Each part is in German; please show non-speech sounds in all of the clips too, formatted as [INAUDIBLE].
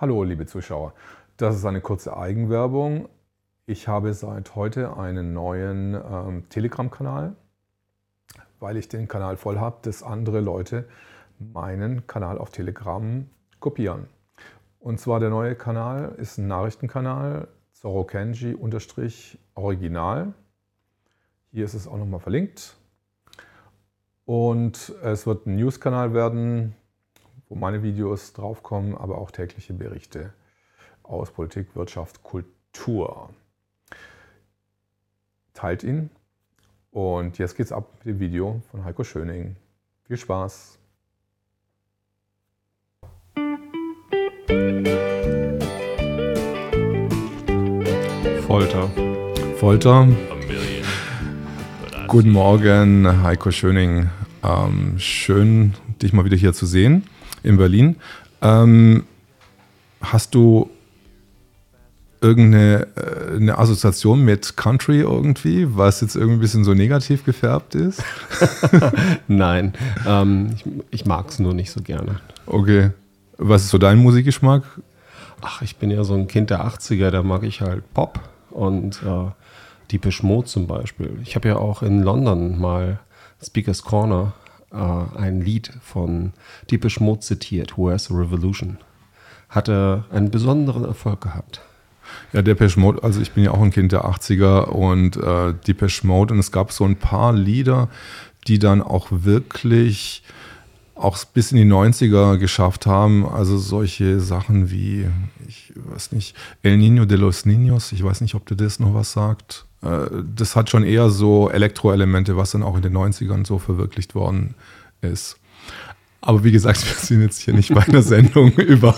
Hallo, liebe Zuschauer. Das ist eine kurze Eigenwerbung. Ich habe seit heute einen neuen ähm, Telegram-Kanal, weil ich den Kanal voll habe, dass andere Leute meinen Kanal auf Telegram kopieren. Und zwar der neue Kanal ist ein Nachrichtenkanal, Zoro Kenji Original. Hier ist es auch nochmal verlinkt. Und es wird ein News-Kanal werden, wo meine Videos draufkommen, aber auch tägliche Berichte aus Politik, Wirtschaft, Kultur. Teilt ihn. Und jetzt geht's ab mit dem Video von Heiko Schöning. Viel Spaß! Folter. Folter. Guten Morgen, Heiko Schöning. Ähm, schön, dich mal wieder hier zu sehen in Berlin. Ähm, hast du irgendeine äh, eine Assoziation mit Country irgendwie, was jetzt irgendwie ein bisschen so negativ gefärbt ist? [LAUGHS] Nein, ähm, ich, ich mag es nur nicht so gerne. Okay. Was ist so dein Musikgeschmack? Ach, ich bin ja so ein Kind der 80er, da mag ich halt Pop und äh, Deepish Mode zum Beispiel. Ich habe ja auch in London mal Speaker's Corner äh, ein Lied von Deepish Mode zitiert, Where's the Revolution. Hatte einen besonderen Erfolg gehabt. Ja, Depeche Mode, also ich bin ja auch ein Kind der 80er und äh, Depeche Mode und es gab so ein paar Lieder, die dann auch wirklich auch bis in die 90er geschafft haben. Also solche Sachen wie, ich weiß nicht, El Niño de los Niños, ich weiß nicht, ob dir das noch was sagt. Äh, das hat schon eher so Elektroelemente, was dann auch in den 90ern so verwirklicht worden ist. Aber wie gesagt, [LAUGHS] wir sind jetzt hier nicht bei einer Sendung [LAUGHS] über,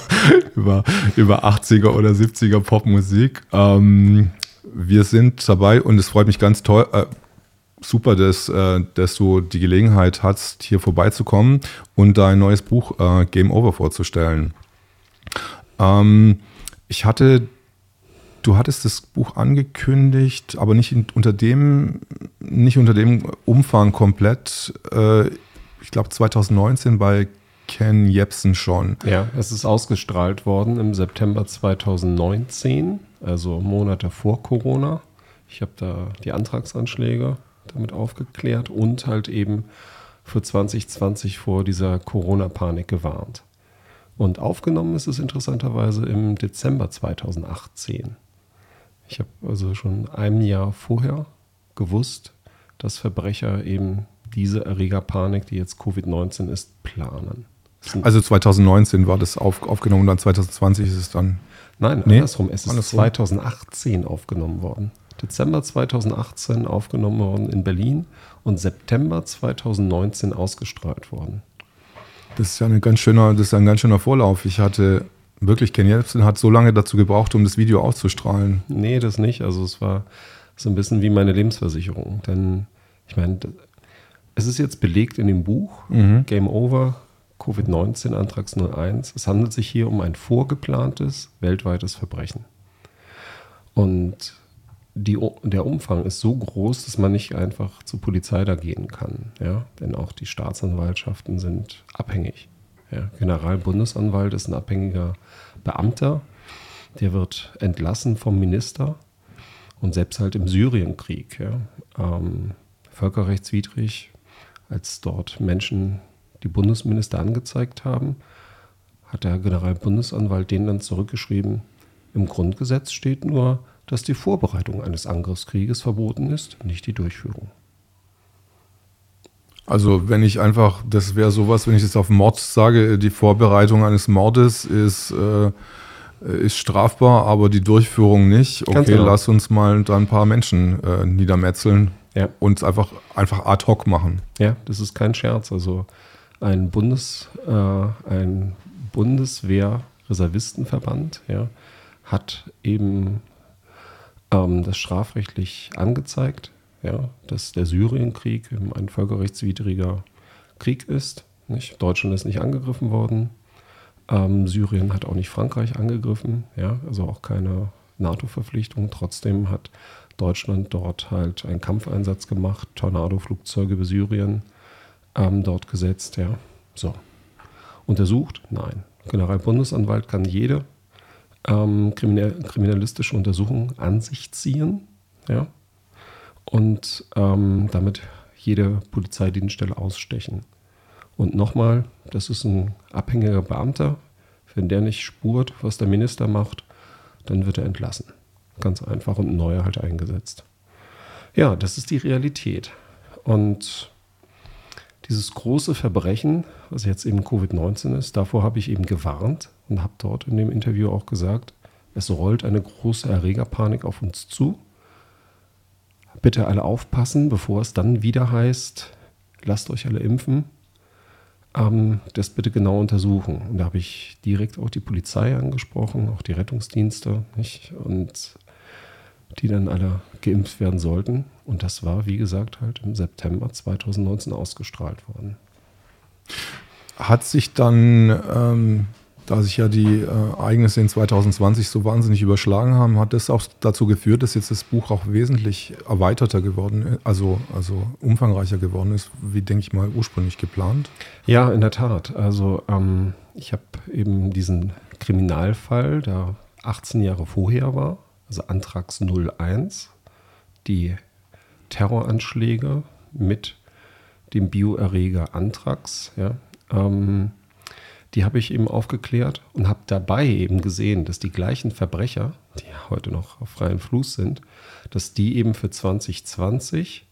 über, über 80er oder 70er Popmusik. Ähm, wir sind dabei und es freut mich ganz toll, äh, super, dass, äh, dass du die Gelegenheit hast, hier vorbeizukommen und dein neues Buch äh, Game Over vorzustellen. Ähm, ich hatte Du hattest das Buch angekündigt, aber nicht unter dem, nicht unter dem Umfang komplett. Äh, ich glaube 2019 bei Ken Jepsen schon. Ja, es ist ausgestrahlt worden im September 2019, also Monate vor Corona. Ich habe da die Antragsanschläge damit aufgeklärt und halt eben für 2020 vor dieser Corona-Panik gewarnt. Und aufgenommen ist es interessanterweise im Dezember 2018. Ich habe also schon ein Jahr vorher gewusst, dass Verbrecher eben diese Erregerpanik, die jetzt Covid-19 ist, planen. Also 2019 war das auf, aufgenommen und dann 2020 ist es dann. Nein, nee? andersrum. Es ist andersrum. 2018 aufgenommen worden. Dezember 2018 aufgenommen worden in Berlin und September 2019 ausgestrahlt worden. Das ist ja ein ganz schöner, das ist ein ganz schöner Vorlauf. Ich hatte Wirklich, Ken Jebsen hat so lange dazu gebraucht, um das Video auszustrahlen. Nee, das nicht. Also es war so ein bisschen wie meine Lebensversicherung. Denn ich meine, es ist jetzt belegt in dem Buch mhm. Game Over, Covid-19, Antrags 01. Es handelt sich hier um ein vorgeplantes weltweites Verbrechen. Und die, der Umfang ist so groß, dass man nicht einfach zur Polizei da gehen kann. Ja? Denn auch die Staatsanwaltschaften sind abhängig. Ja, Generalbundesanwalt ist ein abhängiger Beamter, der wird entlassen vom Minister und selbst halt im Syrienkrieg, ja, ähm, völkerrechtswidrig, als dort Menschen die Bundesminister angezeigt haben, hat der Generalbundesanwalt denen dann zurückgeschrieben, im Grundgesetz steht nur, dass die Vorbereitung eines Angriffskrieges verboten ist, nicht die Durchführung. Also wenn ich einfach, das wäre sowas, wenn ich jetzt auf Mord sage, die Vorbereitung eines Mordes ist, äh, ist strafbar, aber die Durchführung nicht. Okay, genau. lass uns mal da ein paar Menschen äh, niedermetzeln ja. und einfach, einfach ad hoc machen. Ja, das ist kein Scherz. Also ein Bundes, äh, ein Bundeswehr-Reservistenverband ja, hat eben ähm, das strafrechtlich angezeigt ja, dass der Syrienkrieg ein völkerrechtswidriger Krieg ist. Nicht? Deutschland ist nicht angegriffen worden. Ähm, Syrien hat auch nicht Frankreich angegriffen, ja, also auch keine NATO-Verpflichtung. Trotzdem hat Deutschland dort halt einen Kampfeinsatz gemacht, Tornado-Flugzeuge über Syrien ähm, dort gesetzt, ja. So. Untersucht? Nein. Generalbundesanwalt kann jede ähm, kriminalistische Untersuchungen an sich ziehen ja, und ähm, damit jede Polizeidienststelle ausstechen. Und nochmal, das ist ein abhängiger Beamter. Wenn der nicht spurt, was der Minister macht, dann wird er entlassen. Ganz einfach und neuer halt eingesetzt. Ja, das ist die Realität. Und dieses große Verbrechen, was jetzt eben Covid-19 ist, davor habe ich eben gewarnt und habe dort in dem Interview auch gesagt, es rollt eine große Erregerpanik auf uns zu. Bitte alle aufpassen, bevor es dann wieder heißt, lasst euch alle impfen. Ähm, das bitte genau untersuchen. Und da habe ich direkt auch die Polizei angesprochen, auch die Rettungsdienste, nicht? Und die dann alle geimpft werden sollten. Und das war, wie gesagt, halt im September 2019 ausgestrahlt worden. Hat sich dann, ähm, da sich ja die äh, Ereignisse in 2020 so wahnsinnig überschlagen haben, hat das auch dazu geführt, dass jetzt das Buch auch wesentlich erweiterter geworden ist, also, also umfangreicher geworden ist, wie, denke ich mal, ursprünglich geplant? Ja, in der Tat. Also ähm, ich habe eben diesen Kriminalfall, der 18 Jahre vorher war, also Antrax 01, die Terroranschläge mit dem Bioerreger Anthrax, ja, ähm, die habe ich eben aufgeklärt und habe dabei eben gesehen, dass die gleichen Verbrecher, die heute noch auf freien Fluss sind, dass die eben für 2020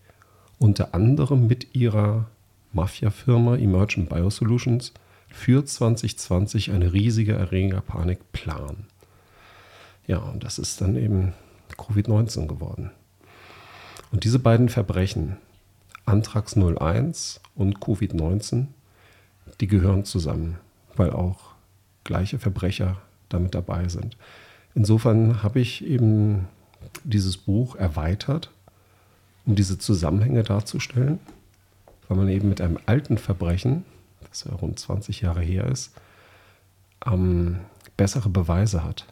unter anderem mit ihrer Mafia-Firma Emergent Biosolutions für 2020 eine riesige Erregerpanik planen. Ja, und das ist dann eben Covid-19 geworden. Und diese beiden Verbrechen, Antrax 01 und Covid-19, die gehören zusammen, weil auch gleiche Verbrecher damit dabei sind. Insofern habe ich eben dieses Buch erweitert, um diese Zusammenhänge darzustellen, weil man eben mit einem alten Verbrechen, das ja rund 20 Jahre her ist, ähm, bessere Beweise hat.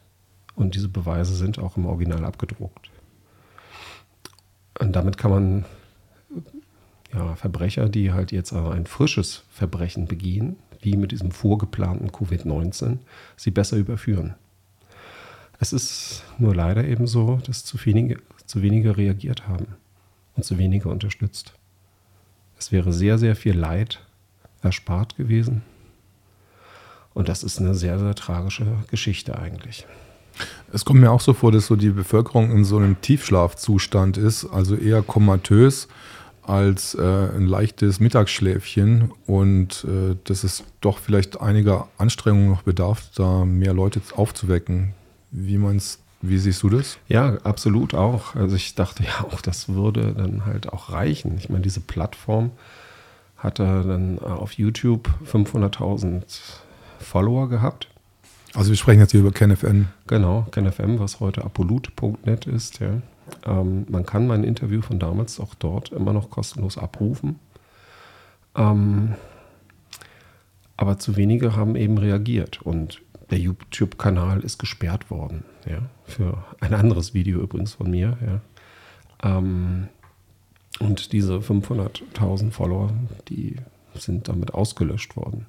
Und diese Beweise sind auch im Original abgedruckt. Und damit kann man ja, Verbrecher, die halt jetzt ein frisches Verbrechen begehen, wie mit diesem vorgeplanten Covid-19, sie besser überführen. Es ist nur leider eben so, dass zu wenige, zu wenige reagiert haben und zu wenige unterstützt. Es wäre sehr, sehr viel Leid erspart gewesen. Und das ist eine sehr, sehr tragische Geschichte eigentlich. Es kommt mir auch so vor, dass so die Bevölkerung in so einem Tiefschlafzustand ist, also eher komatös als äh, ein leichtes Mittagsschläfchen und äh, dass es doch vielleicht einiger Anstrengungen noch bedarf, da mehr Leute aufzuwecken. Wie meinst wie siehst du das? Ja, absolut auch. Also ich dachte ja auch, das würde dann halt auch reichen. Ich meine, diese Plattform hatte dann auf YouTube 500.000 Follower gehabt. Also wir sprechen jetzt hier über KenFM. Genau, KenFM, was heute apolut.net ist. Ja. Ähm, man kann mein Interview von damals auch dort immer noch kostenlos abrufen. Ähm, aber zu wenige haben eben reagiert und der YouTube-Kanal ist gesperrt worden. Ja, für ein anderes Video übrigens von mir. Ja. Ähm, und diese 500.000 Follower, die sind damit ausgelöscht worden.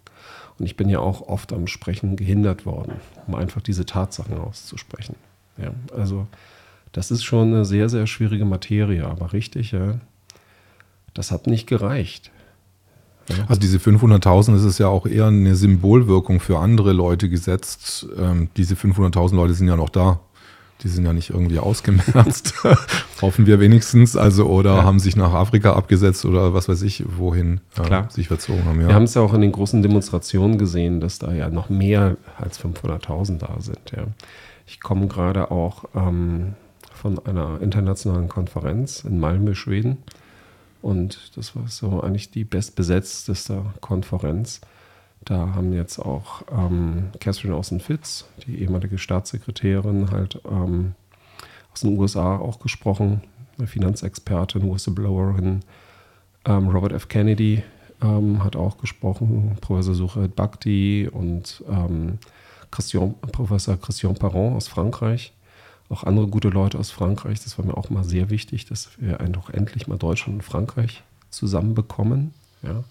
Und ich bin ja auch oft am Sprechen gehindert worden, um einfach diese Tatsachen auszusprechen. Ja, also das ist schon eine sehr, sehr schwierige Materie, aber richtig, ja, das hat nicht gereicht. Ja. Also diese 500.000, das ist ja auch eher eine Symbolwirkung für andere Leute gesetzt. Ähm, diese 500.000 Leute sind ja noch da die sind ja nicht irgendwie ausgemerzt. [LAUGHS] Hoffen wir wenigstens. Also, oder ja. haben sich nach Afrika abgesetzt oder was weiß ich, wohin äh, sich verzogen haben. Ja. Wir haben es ja auch in den großen Demonstrationen gesehen, dass da ja noch mehr als 500.000 da sind. Ja. Ich komme gerade auch ähm, von einer internationalen Konferenz in Malmö, Schweden. Und das war so eigentlich die bestbesetzteste Konferenz. Da haben jetzt auch ähm, Catherine Austin-Fitz, die ehemalige Staatssekretärin, halt ähm, aus den USA auch gesprochen, eine Finanzexpertin, Whistleblowerin. Ähm, Robert F. Kennedy ähm, hat auch gesprochen, Professor Suchet Bhakti und ähm, Christian, Professor Christian Parent aus Frankreich. Auch andere gute Leute aus Frankreich. Das war mir auch mal sehr wichtig, dass wir einfach endlich mal Deutschland und Frankreich zusammenbekommen. Ja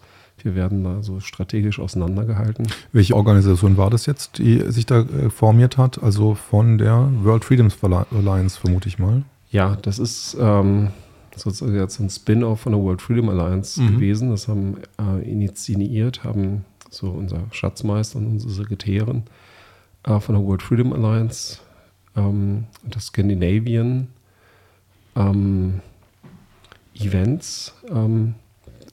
Wir werden da so strategisch auseinandergehalten. Welche Organisation war das jetzt, die sich da äh, formiert hat? Also von der World Freedoms Alliance, vermute ich mal. Ja, das ist ähm, sozusagen jetzt ein Spin-off von der World Freedom Alliance mhm. gewesen. Das haben äh, initiiert, haben so unser Schatzmeister und unsere Sekretärin äh, von der World Freedom Alliance ähm, das Scandinavian ähm, Events ähm,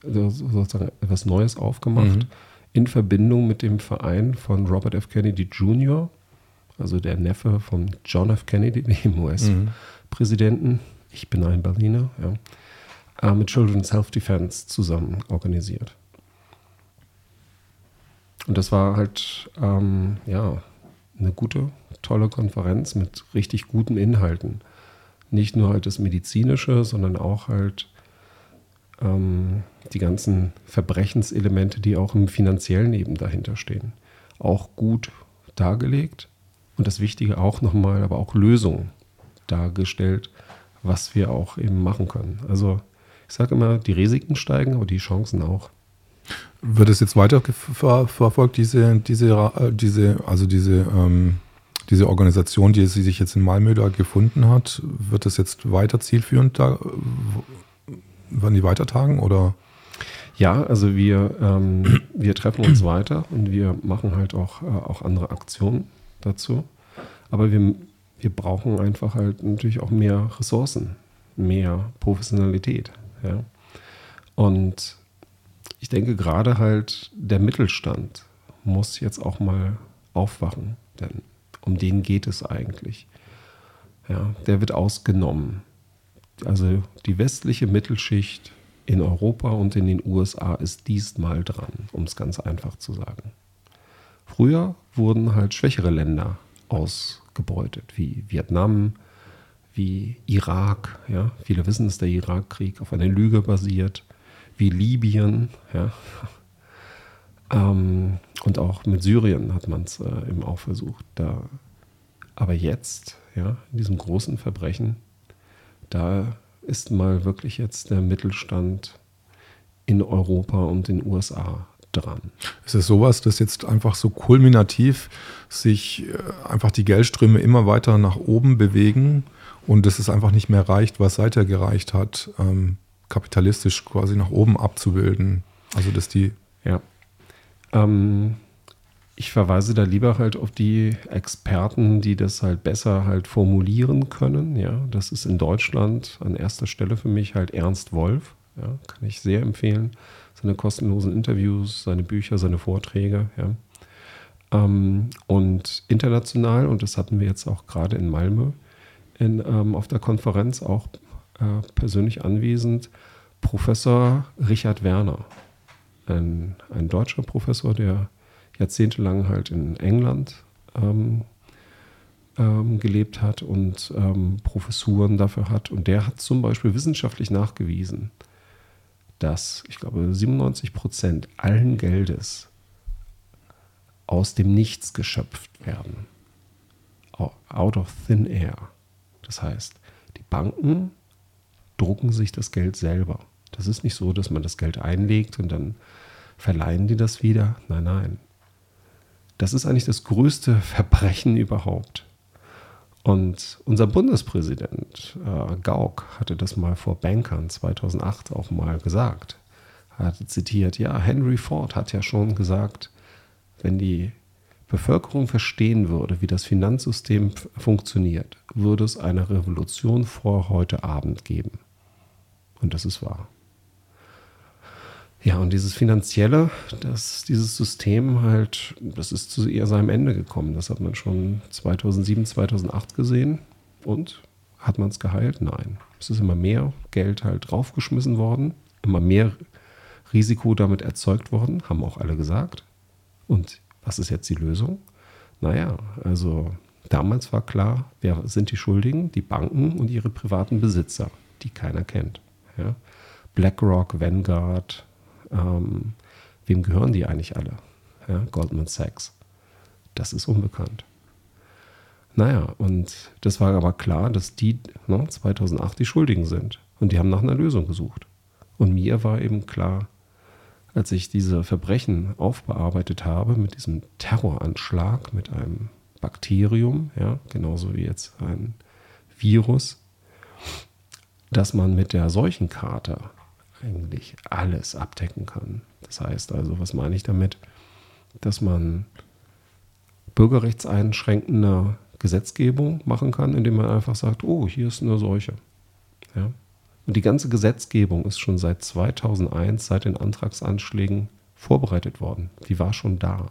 sozusagen etwas Neues aufgemacht mhm. in Verbindung mit dem Verein von Robert F. Kennedy Jr., also der Neffe von John F. Kennedy, [LAUGHS] dem US-Präsidenten. Mhm. Ich bin ein Berliner, ja, äh, mit Children's Self-Defense zusammen organisiert. Und das war halt, ähm, ja, eine gute, tolle Konferenz mit richtig guten Inhalten. Nicht nur halt das Medizinische, sondern auch halt ähm, die ganzen Verbrechenselemente, die auch im finanziellen eben dahinter stehen, auch gut dargelegt. Und das Wichtige auch nochmal, aber auch Lösungen dargestellt, was wir auch eben machen können. Also ich sage immer, die Risiken steigen, aber die Chancen auch. Wird es jetzt weiter ver verfolgt, diese, diese, äh, diese, also diese, ähm, diese Organisation, die sie sich jetzt in Malmö da gefunden hat, wird das jetzt weiter zielführend da, werden die weiter tagen oder? Ja, also wir, ähm, wir treffen uns weiter und wir machen halt auch, äh, auch andere Aktionen dazu. Aber wir, wir brauchen einfach halt natürlich auch mehr Ressourcen, mehr Professionalität. Ja? Und ich denke gerade halt der Mittelstand muss jetzt auch mal aufwachen, denn um den geht es eigentlich. Ja, der wird ausgenommen. Also die westliche Mittelschicht in Europa und in den USA ist diesmal dran, um es ganz einfach zu sagen. Früher wurden halt schwächere Länder ausgebeutet, wie Vietnam, wie Irak. Ja? Viele wissen, dass der Irakkrieg auf einer Lüge basiert wie Libyen. Ja. Ähm, und auch mit Syrien hat man es äh, eben auch versucht. Da, aber jetzt, ja, in diesem großen Verbrechen, da ist mal wirklich jetzt der Mittelstand in Europa und den USA dran. Ist es sowas, dass jetzt einfach so kulminativ sich äh, einfach die Geldströme immer weiter nach oben bewegen und dass es einfach nicht mehr reicht, was seither gereicht hat? Ähm, kapitalistisch quasi nach oben abzubilden. Also dass die. Ja. Ähm, ich verweise da lieber halt auf die Experten, die das halt besser halt formulieren können. Ja, das ist in Deutschland an erster Stelle für mich halt Ernst Wolf. Ja, kann ich sehr empfehlen. Seine kostenlosen Interviews, seine Bücher, seine Vorträge. Ja. Ähm, und international, und das hatten wir jetzt auch gerade in Malmö in, ähm, auf der Konferenz auch äh, persönlich anwesend Professor Richard Werner, ein, ein deutscher Professor, der jahrzehntelang halt in England ähm, ähm, gelebt hat und ähm, Professuren dafür hat. Und der hat zum Beispiel wissenschaftlich nachgewiesen, dass, ich glaube, 97 Prozent allen Geldes aus dem Nichts geschöpft werden. Out of thin air. Das heißt, die Banken drucken sich das Geld selber. Das ist nicht so, dass man das Geld einlegt und dann verleihen die das wieder. Nein, nein. Das ist eigentlich das größte [LAUGHS] Verbrechen überhaupt. Und unser Bundespräsident äh, Gauck hatte das mal vor Bankern 2008 auch mal gesagt. Er hatte zitiert, ja, Henry Ford hat ja schon gesagt, wenn die Bevölkerung verstehen würde, wie das Finanzsystem funktioniert, würde es eine Revolution vor heute Abend geben. Und das ist wahr. Ja, und dieses Finanzielle, das, dieses System halt, das ist zu eher seinem Ende gekommen. Das hat man schon 2007, 2008 gesehen. Und hat man es geheilt? Nein. Es ist immer mehr Geld halt draufgeschmissen worden, immer mehr Risiko damit erzeugt worden, haben auch alle gesagt. Und was ist jetzt die Lösung? Naja, also damals war klar, wer sind die Schuldigen? Die Banken und ihre privaten Besitzer, die keiner kennt. Ja? BlackRock, Vanguard, ähm, wem gehören die eigentlich alle? Ja? Goldman Sachs. Das ist unbekannt. Naja, und das war aber klar, dass die ne, 2008 die Schuldigen sind. Und die haben nach einer Lösung gesucht. Und mir war eben klar, als ich diese Verbrechen aufbearbeitet habe mit diesem Terroranschlag, mit einem Bakterium, ja, genauso wie jetzt ein Virus, dass man mit der Seuchenkarte eigentlich alles abdecken kann. Das heißt also, was meine ich damit? Dass man bürgerrechtseinschränkende Gesetzgebung machen kann, indem man einfach sagt, oh, hier ist eine Seuche. Ja? Und die ganze Gesetzgebung ist schon seit 2001, seit den Antragsanschlägen vorbereitet worden. Die war schon da.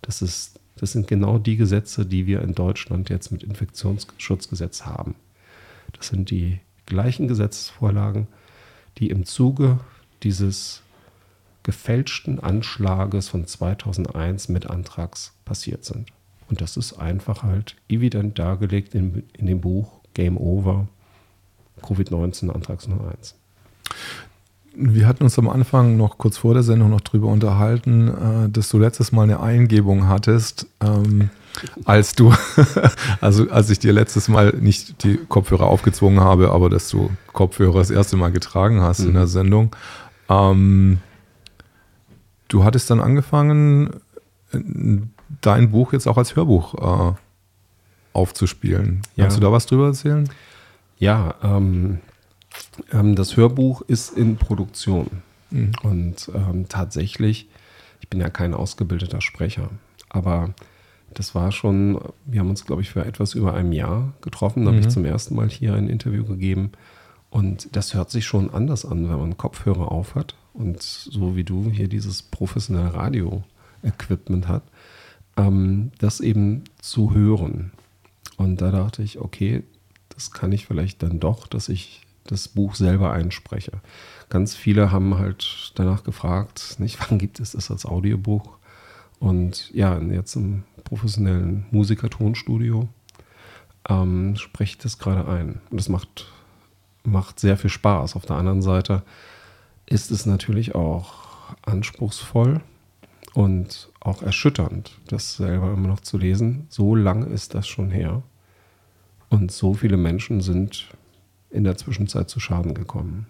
Das, ist, das sind genau die Gesetze, die wir in Deutschland jetzt mit Infektionsschutzgesetz haben. Das sind die gleichen Gesetzesvorlagen, die im Zuge dieses gefälschten Anschlages von 2001 mit Antrags passiert sind. Und das ist einfach halt evident dargelegt in, in dem Buch Game Over Covid-19 Antrags 01. Wir hatten uns am Anfang noch kurz vor der Sendung noch darüber unterhalten, äh, dass du letztes Mal eine Eingebung hattest, ähm, als du, [LAUGHS] also als ich dir letztes Mal nicht die Kopfhörer aufgezwungen habe, aber dass du Kopfhörer das erste Mal getragen hast mhm. in der Sendung. Ähm, du hattest dann angefangen, dein Buch jetzt auch als Hörbuch äh, aufzuspielen. Kannst ja. du da was drüber erzählen? Ja, ähm, ähm, das Hörbuch ist in Produktion. Mhm. Und ähm, tatsächlich, ich bin ja kein ausgebildeter Sprecher, aber das war schon, wir haben uns, glaube ich, für etwas über einem Jahr getroffen. Da mhm. habe ich zum ersten Mal hier ein Interview gegeben. Und das hört sich schon anders an, wenn man Kopfhörer aufhat und so wie du hier dieses professionelle Radio-Equipment hat, ähm, das eben zu hören. Und da dachte ich, okay, das kann ich vielleicht dann doch, dass ich das Buch selber einspreche. Ganz viele haben halt danach gefragt, nicht, [LAUGHS] wann gibt es das als Audiobuch? Und ja, jetzt im professionellen Musiker-Tonstudio ähm, spreche ich das gerade ein. Und das macht, macht sehr viel Spaß. Auf der anderen Seite ist es natürlich auch anspruchsvoll und auch erschütternd, das selber immer noch zu lesen. So lange ist das schon her. Und so viele Menschen sind in der Zwischenzeit zu Schaden gekommen.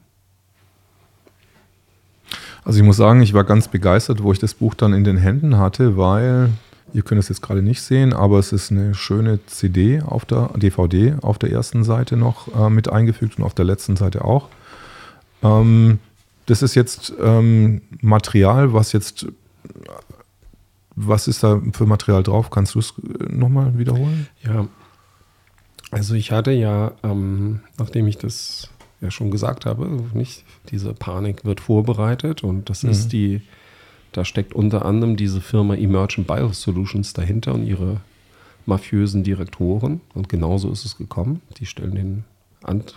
Also ich muss sagen, ich war ganz begeistert, wo ich das Buch dann in den Händen hatte, weil ihr könnt es jetzt gerade nicht sehen, aber es ist eine schöne CD auf der DVD auf der ersten Seite noch äh, mit eingefügt und auf der letzten Seite auch. Ähm, das ist jetzt ähm, Material, was jetzt was ist da für Material drauf? Kannst du es äh, nochmal wiederholen? Ja, also ich hatte ja, ähm, nachdem ich das ja schon gesagt habe, nicht, diese Panik wird vorbereitet und das mhm. ist die, da steckt unter anderem diese Firma Emergent Biosolutions dahinter und ihre mafiösen Direktoren und genauso ist es gekommen. Die stellen den,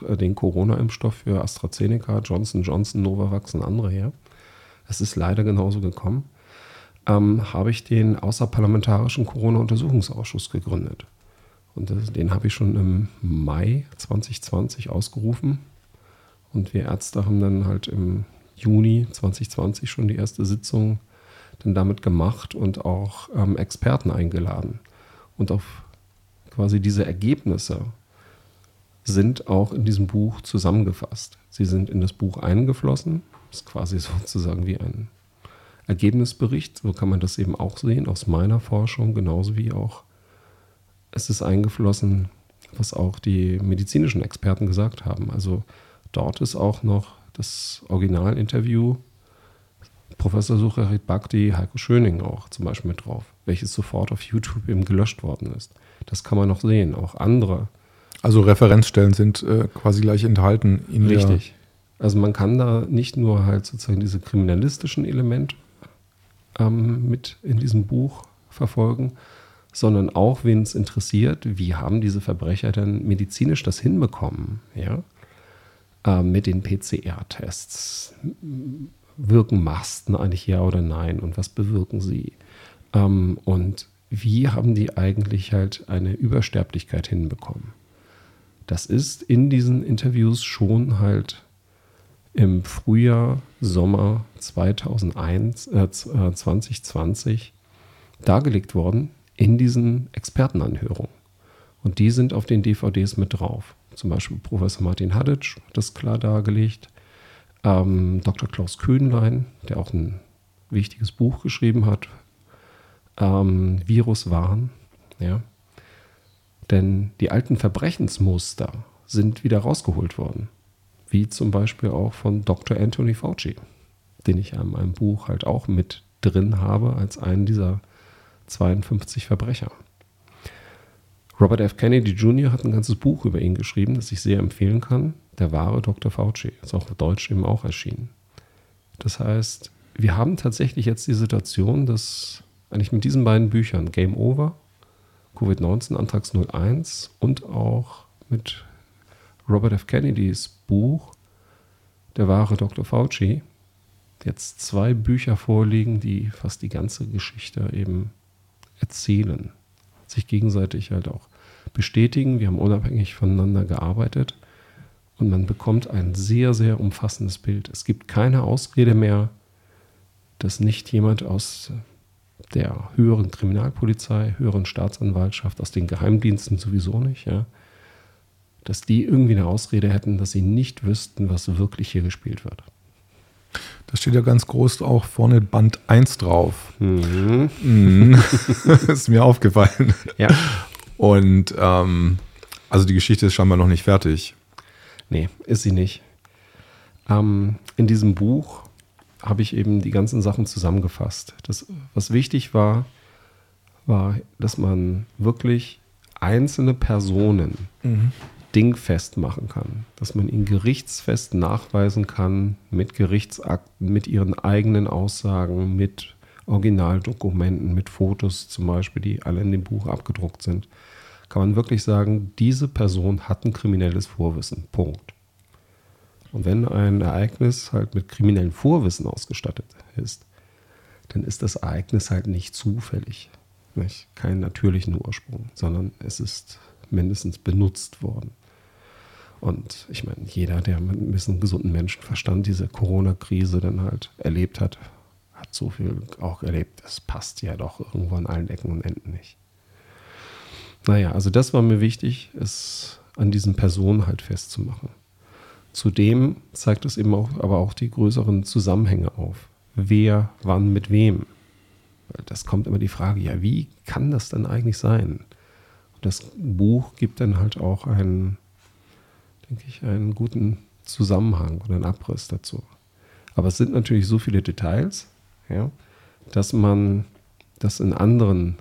äh, den Corona-Impfstoff für AstraZeneca, Johnson Johnson, Novavax und andere her. Es ist leider genauso gekommen. Ähm, habe ich den Außerparlamentarischen Corona-Untersuchungsausschuss gegründet. Und das, den habe ich schon im Mai 2020 ausgerufen. Und wir Ärzte haben dann halt im Juni 2020 schon die erste Sitzung dann damit gemacht und auch ähm, Experten eingeladen. Und auf quasi diese Ergebnisse sind auch in diesem Buch zusammengefasst. Sie sind in das Buch eingeflossen. Ist quasi [LAUGHS] sozusagen wie ein Ergebnisbericht. So kann man das eben auch sehen aus meiner Forschung, genauso wie auch es ist eingeflossen, was auch die medizinischen Experten gesagt haben. Also dort ist auch noch das Originalinterview Professor Sucharit Bhakti, Heiko Schöning auch zum Beispiel mit drauf, welches sofort auf YouTube eben gelöscht worden ist. Das kann man noch sehen, auch andere. Also Referenzstellen sind äh, quasi gleich enthalten. In Richtig. Also man kann da nicht nur halt sozusagen diese kriminalistischen Elemente ähm, mit in diesem Buch verfolgen, sondern auch, wen es interessiert, wie haben diese Verbrecher denn medizinisch das hinbekommen, ja? Äh, mit den PCR-Tests. Wirken Masten eigentlich ja oder nein und was bewirken sie? Ähm, und wie haben die eigentlich halt eine Übersterblichkeit hinbekommen? Das ist in diesen Interviews schon halt im Frühjahr, Sommer 2001, äh, 2020 äh, dargelegt worden in diesen Expertenanhörungen. Und die sind auf den DVDs mit drauf. Zum Beispiel Professor Martin Haditsch hat das klar dargelegt. Ähm, Dr. Klaus Köhnlein, der auch ein wichtiges Buch geschrieben hat, ähm, Viruswahn. Ja. Denn die alten Verbrechensmuster sind wieder rausgeholt worden. Wie zum Beispiel auch von Dr. Anthony Fauci, den ich in meinem Buch halt auch mit drin habe als einen dieser 52 Verbrecher. Robert F. Kennedy Jr. hat ein ganzes Buch über ihn geschrieben, das ich sehr empfehlen kann. Der wahre Dr. Fauci. Ist auch auf Deutsch eben auch erschienen. Das heißt, wir haben tatsächlich jetzt die Situation, dass eigentlich mit diesen beiden Büchern, Game Over, Covid-19, Antrags 01 und auch mit Robert F. Kennedys Buch, Der wahre Dr. Fauci, jetzt zwei Bücher vorliegen, die fast die ganze Geschichte eben erzählen, sich gegenseitig halt auch bestätigen. Wir haben unabhängig voneinander gearbeitet und man bekommt ein sehr, sehr umfassendes Bild. Es gibt keine Ausrede mehr, dass nicht jemand aus der höheren Kriminalpolizei, höheren Staatsanwaltschaft, aus den Geheimdiensten sowieso nicht, ja, dass die irgendwie eine Ausrede hätten, dass sie nicht wüssten, was wirklich hier gespielt wird. Da steht ja ganz groß auch vorne Band 1 drauf. Mhm. Mhm. [LAUGHS] ist mir aufgefallen. Ja. Und ähm, also die Geschichte ist scheinbar noch nicht fertig. Nee, ist sie nicht. Ähm, in diesem Buch habe ich eben die ganzen Sachen zusammengefasst. Das, was wichtig war, war, dass man wirklich einzelne Personen mhm. Dingfest machen kann. Dass man ihnen gerichtsfest nachweisen kann mit Gerichtsakten, mit ihren eigenen Aussagen, mit Originaldokumenten, mit Fotos zum Beispiel, die alle in dem Buch abgedruckt sind. Kann man wirklich sagen, diese Person hat ein kriminelles Vorwissen. Punkt. Und wenn ein Ereignis halt mit kriminellem Vorwissen ausgestattet ist, dann ist das Ereignis halt nicht zufällig, nicht? keinen natürlichen Ursprung, sondern es ist mindestens benutzt worden. Und ich meine, jeder, der mit ein bisschen gesunden Menschenverstand diese Corona-Krise dann halt erlebt hat, hat so viel auch erlebt. Es passt ja doch irgendwo an allen Ecken und Enden nicht. Naja, also das war mir wichtig, es an diesen Personen halt festzumachen. Zudem zeigt es eben auch, aber auch die größeren Zusammenhänge auf. Wer, wann, mit wem. Das kommt immer die Frage, ja, wie kann das denn eigentlich sein? das Buch gibt dann halt auch einen, denke ich, einen guten Zusammenhang oder einen Abriss dazu. Aber es sind natürlich so viele Details, ja, dass man das in anderen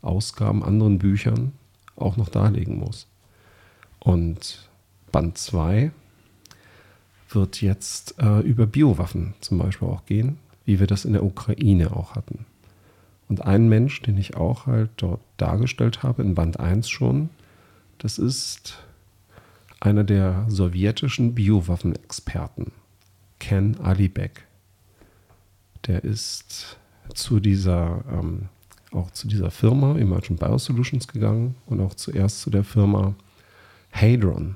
Ausgaben, anderen Büchern auch noch darlegen muss. Und Band 2 wird jetzt äh, über Biowaffen zum Beispiel auch gehen, wie wir das in der Ukraine auch hatten. Und ein Mensch, den ich auch halt dort dargestellt habe, in Band 1 schon, das ist einer der sowjetischen Biowaffenexperten, Ken Alibek. Der ist zu dieser, ähm, auch zu dieser Firma Emergent Biosolutions gegangen und auch zuerst zu der Firma Hadron,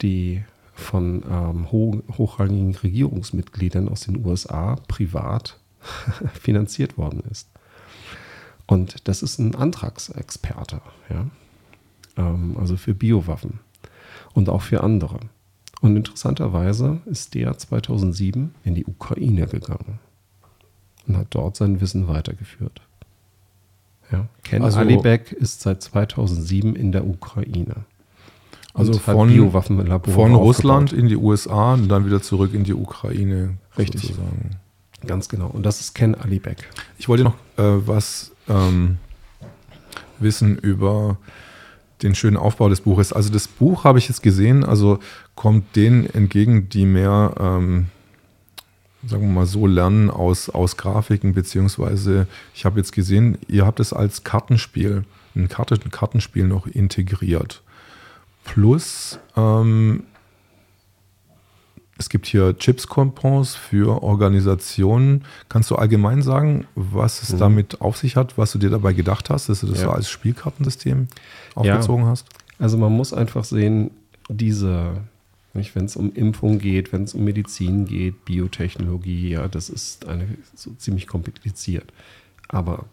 die von ähm, ho hochrangigen Regierungsmitgliedern aus den USA privat [LAUGHS] finanziert worden ist. Und das ist ein Antragsexperte, ja? Ähm, also für Biowaffen und auch für andere. Und interessanterweise ist der 2007 in die Ukraine gegangen und hat dort sein Wissen weitergeführt. Ja. Ken also, Alibek ist seit 2007 in der Ukraine. Also von, von Russland in die USA und dann wieder zurück in die Ukraine. Richtig. Sozusagen. Ganz genau. Und das ist Ken Alibek. Ich wollte noch äh, was ähm, wissen über den schönen Aufbau des Buches. Also das Buch habe ich jetzt gesehen, also kommt denen entgegen, die mehr, ähm, sagen wir mal so, lernen aus, aus Grafiken, beziehungsweise ich habe jetzt gesehen, ihr habt es als Kartenspiel, ein Kartenspiel noch integriert. Plus, ähm, es gibt hier Chips-Coupons für Organisationen. Kannst du allgemein sagen, was es mhm. damit auf sich hat, was du dir dabei gedacht hast, dass du das ja. so als Spielkartensystem aufgezogen ja. hast? Also man muss einfach sehen, diese, wenn es um Impfung geht, wenn es um Medizin geht, Biotechnologie, ja, das ist eine, so ziemlich kompliziert. Aber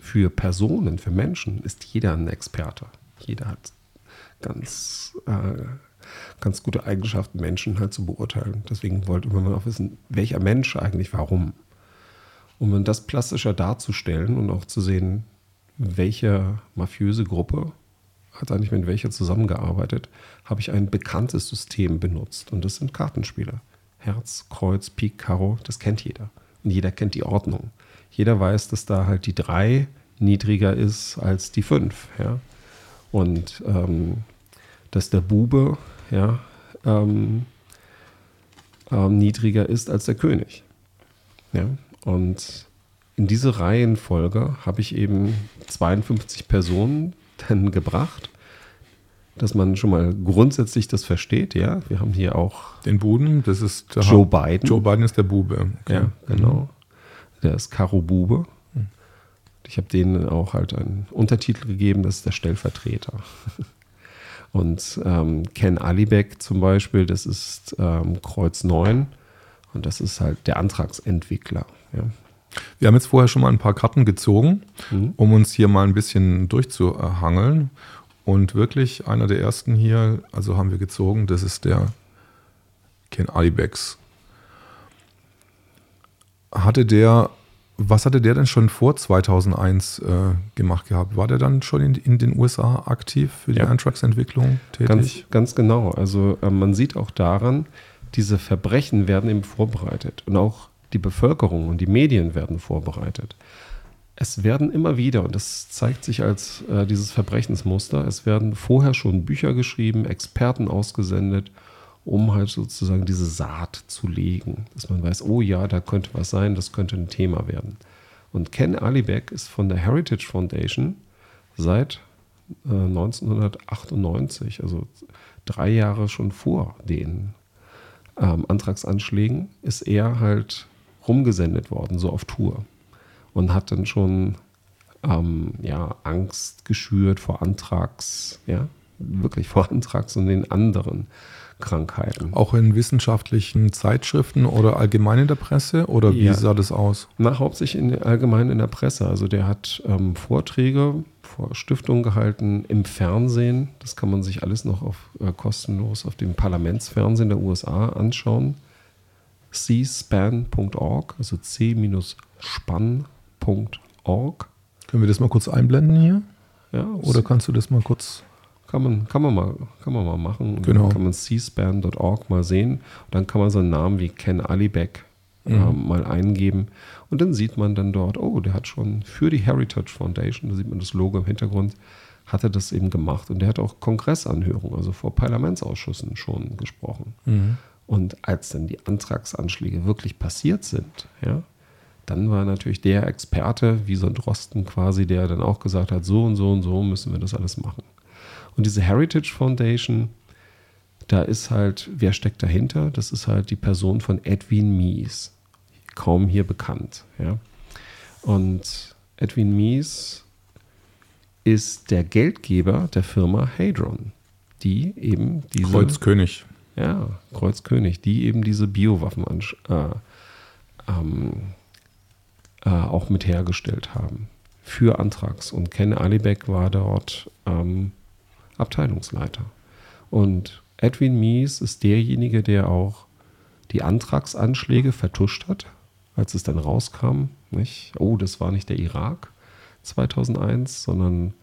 für Personen, für Menschen ist jeder ein Experte. Jeder hat ganz, äh, ganz gute Eigenschaften, Menschen halt zu beurteilen. Deswegen wollte man auch wissen, welcher Mensch eigentlich warum. Um das plastischer darzustellen und auch zu sehen, welche mafiöse Gruppe hat eigentlich mit welcher zusammengearbeitet, habe ich ein bekanntes System benutzt. Und das sind Kartenspiele. Herz, Kreuz, Pik, Karo, das kennt jeder. Und jeder kennt die Ordnung. Jeder weiß, dass da halt die drei niedriger ist als die fünf. Ja? Und ähm, dass der Bube ja, ähm, ähm, niedriger ist als der König. Ja? Und in diese Reihenfolge habe ich eben 52 Personen [LAUGHS] dann gebracht, dass man schon mal grundsätzlich das versteht. Ja, wir haben hier auch den Buden, das ist Joe Biden. Joe Biden ist der Bube. Okay. Ja, genau. Mhm. Der ist Karo Bube. Mhm. Ich habe denen auch halt einen Untertitel gegeben, das ist der Stellvertreter. [LAUGHS] Und ähm, Ken Alibek zum Beispiel, das ist ähm, Kreuz 9 und das ist halt der Antragsentwickler. Ja. Wir haben jetzt vorher schon mal ein paar Karten gezogen, mhm. um uns hier mal ein bisschen durchzuhangeln. Und wirklich einer der ersten hier, also haben wir gezogen, das ist der Ken Alibeks. Hatte der was hatte der denn schon vor 2001 äh, gemacht gehabt? War der dann schon in, in den USA aktiv für die ja. Antrax-Entwicklung tätig? Ganz, ganz genau. Also äh, man sieht auch daran, diese Verbrechen werden eben vorbereitet und auch die Bevölkerung und die Medien werden vorbereitet. Es werden immer wieder, und das zeigt sich als äh, dieses Verbrechensmuster, es werden vorher schon Bücher geschrieben, Experten ausgesendet um halt sozusagen diese Saat zu legen, dass man weiß, oh ja, da könnte was sein, das könnte ein Thema werden. Und Ken Alibek ist von der Heritage Foundation seit äh, 1998, also drei Jahre schon vor den ähm, Antragsanschlägen, ist er halt rumgesendet worden, so auf Tour. Und hat dann schon ähm, ja, Angst geschürt vor Antrags, ja, wirklich vor Antrags und den anderen Krankheiten. Auch in wissenschaftlichen Zeitschriften oder allgemein in der Presse? Oder wie ja. sah das aus? Na, hauptsächlich in, allgemein in der Presse. Also der hat ähm, Vorträge vor Stiftungen gehalten im Fernsehen. Das kann man sich alles noch auf, äh, kostenlos auf dem Parlamentsfernsehen der USA anschauen. cspan.org, also c-spann.org. Können wir das mal kurz einblenden hier? Ja. Oder kannst du das mal kurz kann man, kann man, mal, kann man mal machen. Genau. Dann kann man cspan.org mal sehen. Und dann kann man so einen Namen wie Ken Alibek mhm. äh, mal eingeben. Und dann sieht man dann dort, oh, der hat schon für die Heritage Foundation, da sieht man das Logo im Hintergrund, hat er das eben gemacht. Und der hat auch Kongressanhörungen, also vor Parlamentsausschüssen schon gesprochen. Mhm. Und als dann die Antragsanschläge wirklich passiert sind, ja, dann war natürlich der Experte, wie so ein Drosten quasi, der dann auch gesagt hat, so und so und so müssen wir das alles machen. Und diese Heritage Foundation, da ist halt, wer steckt dahinter? Das ist halt die Person von Edwin Mies, kaum hier bekannt. Ja? Und Edwin Mies ist der Geldgeber der Firma Hadron, die eben diese. Kreuzkönig. Ja, Kreuzkönig, die eben diese Biowaffen äh, ähm, äh, auch mit hergestellt haben für Antrax. Und Ken Alibek war dort ähm, Abteilungsleiter. Und Edwin Mies ist derjenige, der auch die Antragsanschläge vertuscht hat, als es dann rauskam. Nicht? Oh, das war nicht der Irak 2001, sondern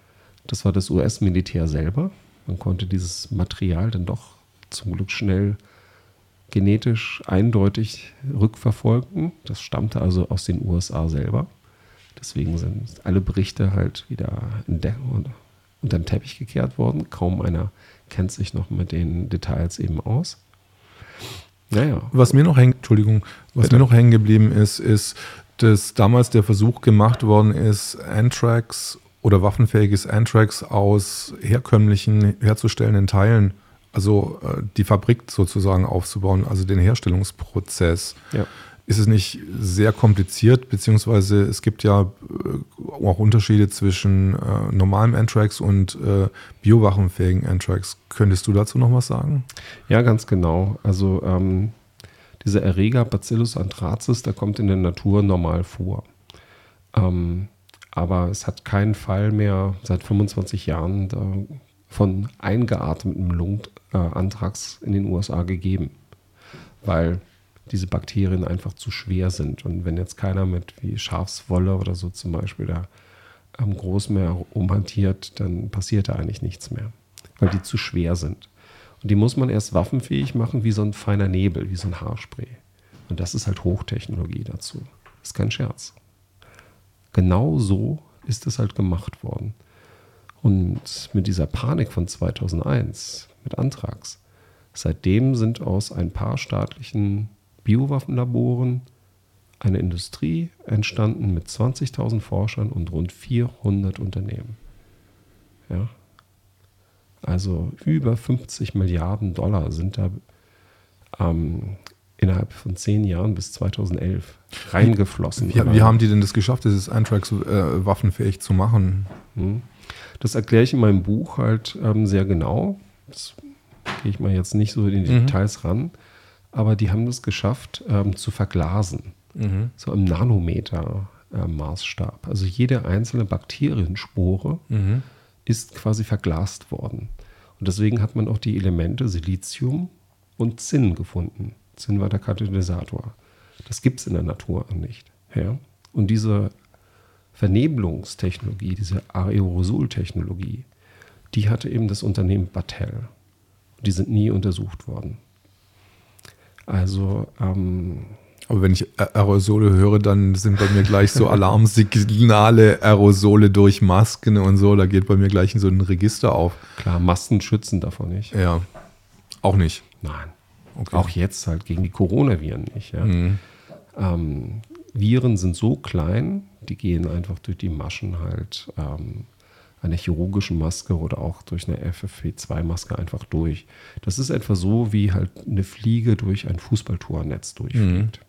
das war das US-Militär selber. Man konnte dieses Material dann doch zum Glück schnell genetisch eindeutig rückverfolgen. Das stammte also aus den USA selber. Deswegen sind alle Berichte halt wieder entdeckt unter den Teppich gekehrt worden. Kaum einer kennt sich noch mit den Details eben aus. Naja. Was mir noch hängt, Entschuldigung, was Bitte? mir noch hängen geblieben ist, ist, dass damals der Versuch gemacht worden ist, Anthrax oder waffenfähiges Anthrax aus herkömmlichen herzustellenden Teilen, also äh, die Fabrik sozusagen aufzubauen, also den Herstellungsprozess. Ja ist es nicht sehr kompliziert, beziehungsweise es gibt ja äh, auch Unterschiede zwischen äh, normalem Anthrax und äh, biowaffenfähigen Anthrax. Könntest du dazu noch was sagen? Ja, ganz genau. Also ähm, dieser Erreger Bacillus anthracis, der kommt in der Natur normal vor. Ähm, aber es hat keinen Fall mehr seit 25 Jahren von eingeatmetem Lungenanthrax in den USA gegeben. Weil diese Bakterien einfach zu schwer sind. Und wenn jetzt keiner mit wie Schafswolle oder so zum Beispiel da am Großmeer umhantiert, dann passiert da eigentlich nichts mehr, weil die zu schwer sind. Und die muss man erst waffenfähig machen, wie so ein feiner Nebel, wie so ein Haarspray. Und das ist halt Hochtechnologie dazu. Das ist kein Scherz. Genau so ist es halt gemacht worden. Und mit dieser Panik von 2001, mit Antrax, seitdem sind aus ein paar staatlichen Biowaffenlaboren eine Industrie entstanden mit 20.000 Forschern und rund 400 Unternehmen. Ja. Also über 50 Milliarden Dollar sind da ähm, innerhalb von zehn Jahren bis 2011 reingeflossen. Wie, wie, haben die denn das geschafft, dieses Antrax äh, waffenfähig zu machen? Hm. Das erkläre ich in meinem Buch halt ähm, sehr genau. Das gehe ich mal jetzt nicht so in die mhm. Details ran. Aber die haben es geschafft, ähm, zu verglasen. Mhm. So im Nanometer-Maßstab. Äh, also jede einzelne Bakterienspore mhm. ist quasi verglast worden. Und deswegen hat man auch die Elemente Silizium und Zinn gefunden. Zinn war der Katalysator. Das gibt es in der Natur nicht. Ja? Und diese Vernebelungstechnologie, diese Aerosoltechnologie, die hatte eben das Unternehmen Battelle. Die sind nie untersucht worden. Also. Ähm, aber wenn ich Aerosole höre, dann sind bei mir gleich so [LAUGHS] Alarmsignale, Aerosole durch Masken und so. Da geht bei mir gleich so ein Register auf. Klar, Masken schützen davon nicht. Ja, auch nicht. Nein. Okay. Auch jetzt halt gegen die Coronaviren nicht. Ja. Mhm. Ähm, Viren sind so klein, die gehen einfach durch die Maschen halt ähm, einer chirurgischen Maske oder auch durch eine FFP2-Maske einfach durch. Das ist etwa so, wie halt eine Fliege durch ein Fußballtornetz durchfliegt. Mhm.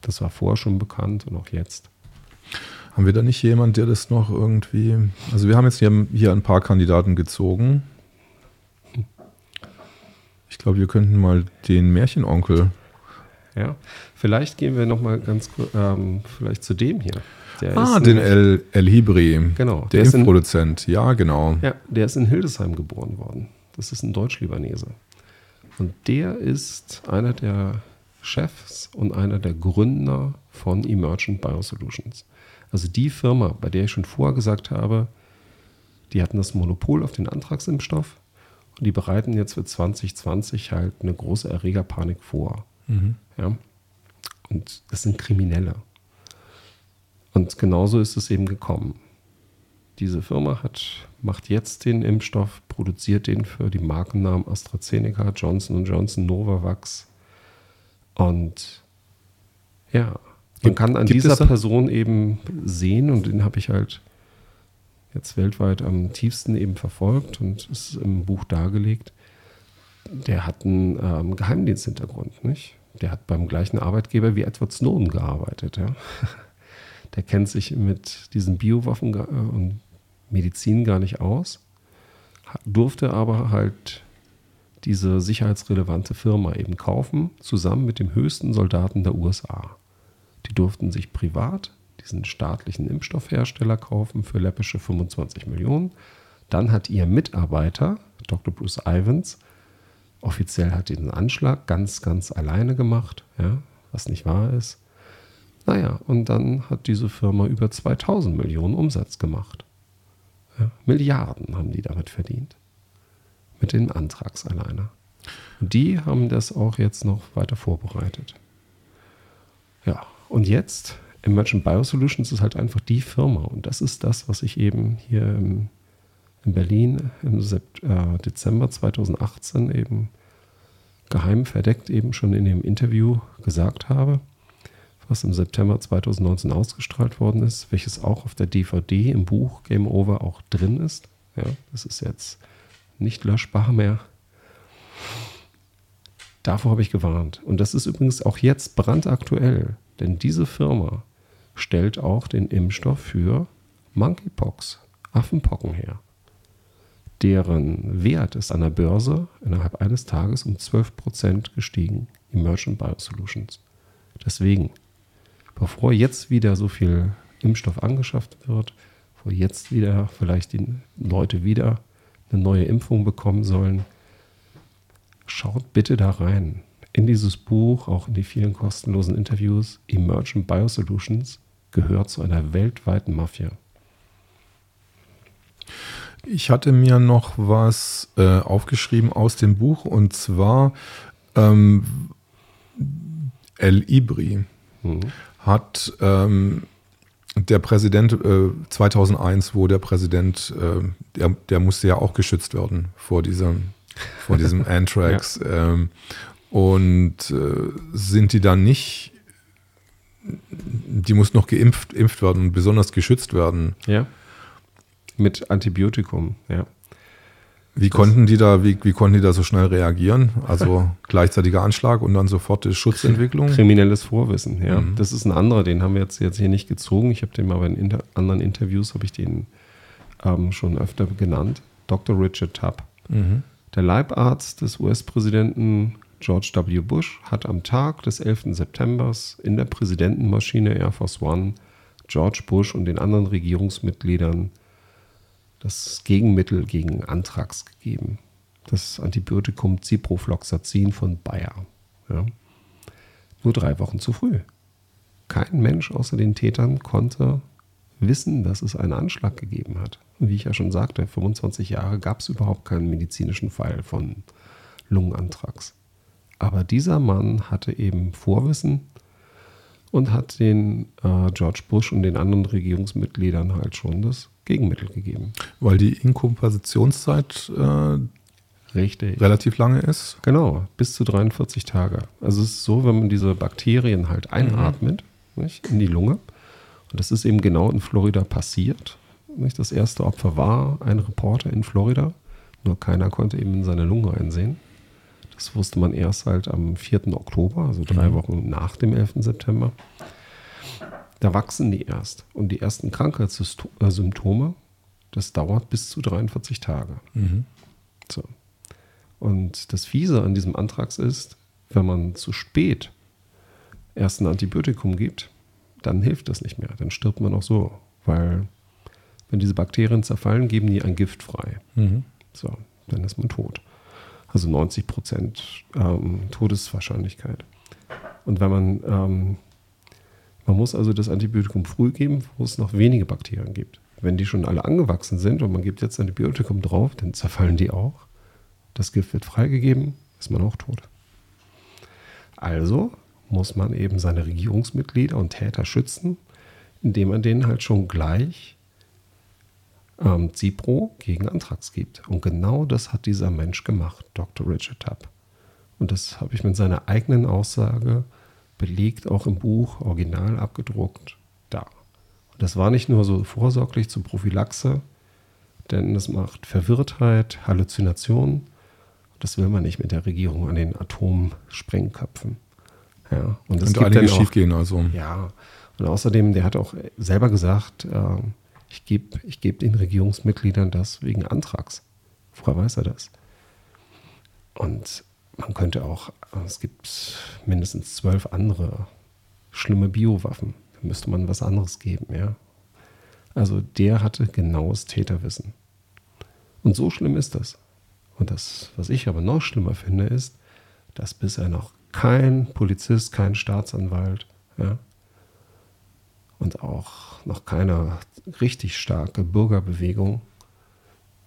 Das war vorher schon bekannt und auch jetzt. Haben wir da nicht jemand, der das noch irgendwie. Also, wir haben jetzt hier, hier ein paar Kandidaten gezogen. Ich glaube, wir könnten mal den Märchenonkel. Ja, vielleicht gehen wir nochmal ganz kurz ähm, vielleicht zu dem hier. Der ah, den El, El Hibri. Genau. Der, der Impfproduzent, ja, genau. Ja, der ist in Hildesheim geboren worden. Das ist ein Deutsch-Libanese. Und der ist einer der Chefs und einer der Gründer von Emergent Biosolutions. Also die Firma, bei der ich schon vorher gesagt habe, die hatten das Monopol auf den Antragsimpfstoff und die bereiten jetzt für 2020 halt eine große Erregerpanik vor. Mhm. Ja? Und das sind Kriminelle. Und genauso ist es eben gekommen. Diese Firma hat, macht jetzt den Impfstoff, produziert den für die Markennamen AstraZeneca, Johnson Johnson, Novavax. Und ja, man kann an dieser Person eben sehen, und den habe ich halt jetzt weltweit am tiefsten eben verfolgt und ist im Buch dargelegt. Der hat einen ähm, Geheimdiensthintergrund, nicht? Der hat beim gleichen Arbeitgeber wie Edward Snowden gearbeitet, ja. [LAUGHS] der kennt sich mit diesen Biowaffen äh, und Medizin gar nicht aus, durfte aber halt diese sicherheitsrelevante Firma eben kaufen, zusammen mit dem höchsten Soldaten der USA. Die durften sich privat diesen staatlichen Impfstoffhersteller kaufen für läppische 25 Millionen. Dann hat ihr Mitarbeiter, Dr. Bruce Ivans, offiziell hat diesen Anschlag ganz, ganz alleine gemacht, ja, was nicht wahr ist. Naja, und dann hat diese Firma über 2000 Millionen Umsatz gemacht. Ja, Milliarden haben die damit verdient. Mit den Antrags alleine. Und die haben das auch jetzt noch weiter vorbereitet. Ja, und jetzt, Emergent Biosolutions ist halt einfach die Firma. Und das ist das, was ich eben hier im, in Berlin im äh, Dezember 2018 eben geheim verdeckt eben schon in dem Interview gesagt habe was im September 2019 ausgestrahlt worden ist, welches auch auf der DVD im Buch Game Over auch drin ist. Ja, das ist jetzt nicht löschbar mehr. Davor habe ich gewarnt. Und das ist übrigens auch jetzt brandaktuell, denn diese Firma stellt auch den Impfstoff für Monkeypox, Affenpocken her. Deren Wert ist an der Börse innerhalb eines Tages um 12% gestiegen. Emergent Biosolutions. Deswegen bevor jetzt wieder so viel Impfstoff angeschafft wird, bevor jetzt wieder vielleicht die Leute wieder eine neue Impfung bekommen sollen, schaut bitte da rein. in dieses Buch, auch in die vielen kostenlosen Interviews, Emergent Biosolutions gehört zu einer weltweiten Mafia. Ich hatte mir noch was äh, aufgeschrieben aus dem Buch und zwar ähm, El Ibri mhm. hat ähm, der Präsident äh, 2001, wo der Präsident, äh, der, der musste ja auch geschützt werden vor diesem, vor diesem [LAUGHS] Anthrax. ja. ähm, und äh, sind die dann nicht, die muss noch geimpft, impft werden und besonders geschützt werden. Ja. Mit Antibiotikum, ja. Wie konnten die da, wie, wie konnten die da so schnell reagieren? Also [LAUGHS] gleichzeitiger Anschlag und dann sofort die Schutzentwicklung? Kriminelles Vorwissen, ja. Mhm. Das ist ein anderer, den haben wir jetzt, jetzt hier nicht gezogen. Ich habe den mal bei in inter, anderen Interviews, habe ich den ähm, schon öfter genannt. Dr. Richard Tubb. Mhm. Der Leibarzt des US-Präsidenten George W. Bush hat am Tag des 11. September in der Präsidentenmaschine Air Force One George Bush und den anderen Regierungsmitgliedern das Gegenmittel gegen Anthrax gegeben. Das Antibiotikum Ciprofloxacin von Bayer. Ja. Nur drei Wochen zu früh. Kein Mensch außer den Tätern konnte wissen, dass es einen Anschlag gegeben hat. Und wie ich ja schon sagte, 25 Jahre gab es überhaupt keinen medizinischen Fall von Lungenanthrax. Aber dieser Mann hatte eben Vorwissen und hat den äh, George Bush und den anderen Regierungsmitgliedern halt schon das Gegenmittel gegeben. Weil die Inkubationszeit äh, Richtig. relativ lange ist? Genau, bis zu 43 Tage. Also es ist so, wenn man diese Bakterien halt einatmet mhm. nicht, in die Lunge. Und das ist eben genau in Florida passiert. Nicht? Das erste Opfer war ein Reporter in Florida. Nur keiner konnte eben in seine Lunge einsehen. Das wusste man erst halt am 4. Oktober, also drei mhm. Wochen nach dem 11. September. Da wachsen die erst. Und die ersten Krankheitssymptome, das dauert bis zu 43 Tage. Mhm. So. Und das Fiese an diesem Antrags ist, wenn man zu spät erst ein Antibiotikum gibt, dann hilft das nicht mehr. Dann stirbt man auch so. Weil, wenn diese Bakterien zerfallen, geben die ein Gift frei. Mhm. So, dann ist man tot. Also 90 Prozent ähm, Todeswahrscheinlichkeit. Und wenn man ähm, man muss also das Antibiotikum früh geben, wo es noch wenige Bakterien gibt. Wenn die schon alle angewachsen sind und man gibt jetzt Antibiotikum drauf, dann zerfallen die auch. Das Gift wird freigegeben, ist man auch tot. Also muss man eben seine Regierungsmitglieder und Täter schützen, indem man denen halt schon gleich ähm, Cipro gegen Anthrax gibt. Und genau das hat dieser Mensch gemacht, Dr. Richard Tubb. Und das habe ich mit seiner eigenen Aussage belegt, auch im Buch, original abgedruckt, da. Und das war nicht nur so vorsorglich zur Prophylaxe, denn es macht Verwirrtheit, Halluzinationen. Das will man nicht mit der Regierung an den Atomsprengköpfen. Ja, und das Könnte einiges schief gehen also. Ja, und außerdem, der hat auch selber gesagt, äh, ich gebe ich geb den Regierungsmitgliedern das wegen Antrags. Woher weiß er das? Und man könnte auch, es gibt mindestens zwölf andere schlimme Biowaffen. Da müsste man was anderes geben, ja. Also der hatte genaues Täterwissen. Und so schlimm ist das. Und das, was ich aber noch schlimmer finde, ist, dass bisher noch kein Polizist, kein Staatsanwalt, ja, und auch noch keine richtig starke Bürgerbewegung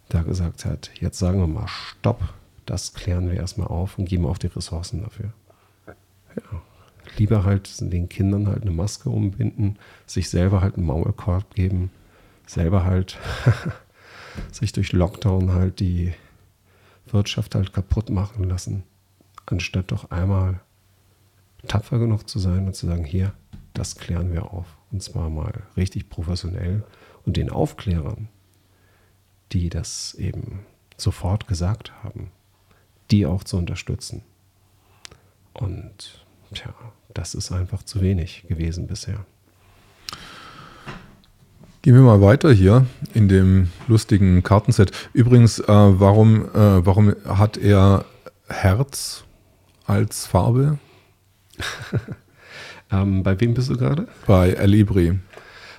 da gesagt hat, jetzt sagen wir mal Stopp, das klären wir erstmal auf und geben auch die Ressourcen dafür. Ja. Lieber halt den Kindern halt eine Maske umbinden, sich selber halt einen Maulkorb geben, selber halt [LAUGHS] sich durch Lockdown halt die Wirtschaft halt kaputt machen lassen, anstatt doch einmal tapfer genug zu sein und zu sagen, hier, das klären wir auf. Und zwar mal richtig professionell und den Aufklärern, die das eben sofort gesagt haben, die auch zu unterstützen. Und tja, das ist einfach zu wenig gewesen bisher. Gehen wir mal weiter hier in dem lustigen Kartenset. Übrigens, äh, warum, äh, warum hat er Herz als Farbe? [LAUGHS] ähm, bei wem bist du gerade? Bei El Ibri.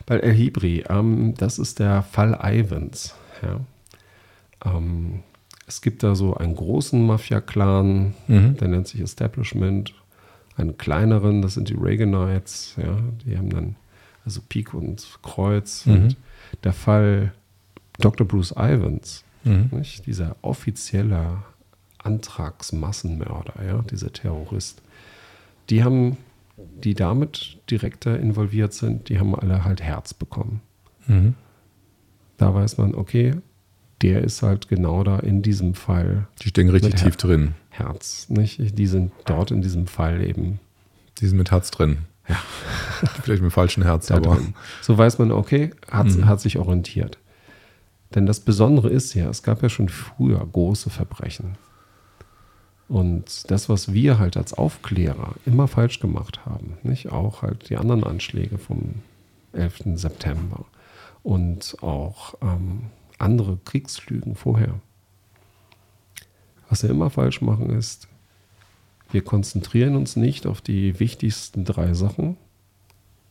Bei El Ibri. Ähm, das ist der Fall Ivans. Ja. Ähm, es gibt da so einen großen Mafia-Clan, mhm. der nennt sich Establishment, einen kleineren, das sind die Reaganites, ja, die haben dann also Pik und Kreuz. Mhm. Und der Fall Dr. Bruce Ivans, mhm. nicht, dieser offizielle Antragsmassenmörder, ja, dieser Terrorist, die haben, die damit direkter involviert sind, die haben alle halt Herz bekommen. Mhm. Da weiß man, okay, der ist halt genau da in diesem Fall. Die stecken richtig tief drin. Herz, nicht? Die sind dort in diesem Fall eben. Die sind mit Herz drin. Ja. [LAUGHS] Vielleicht mit falschen Herz, aber. Drin. So weiß man, okay, hat, mhm. hat sich orientiert. Denn das Besondere ist ja, es gab ja schon früher große Verbrechen. Und das, was wir halt als Aufklärer immer falsch gemacht haben, nicht auch halt die anderen Anschläge vom 11. September und auch ähm, andere Kriegslügen vorher. Was wir immer falsch machen ist, wir konzentrieren uns nicht auf die wichtigsten drei Sachen,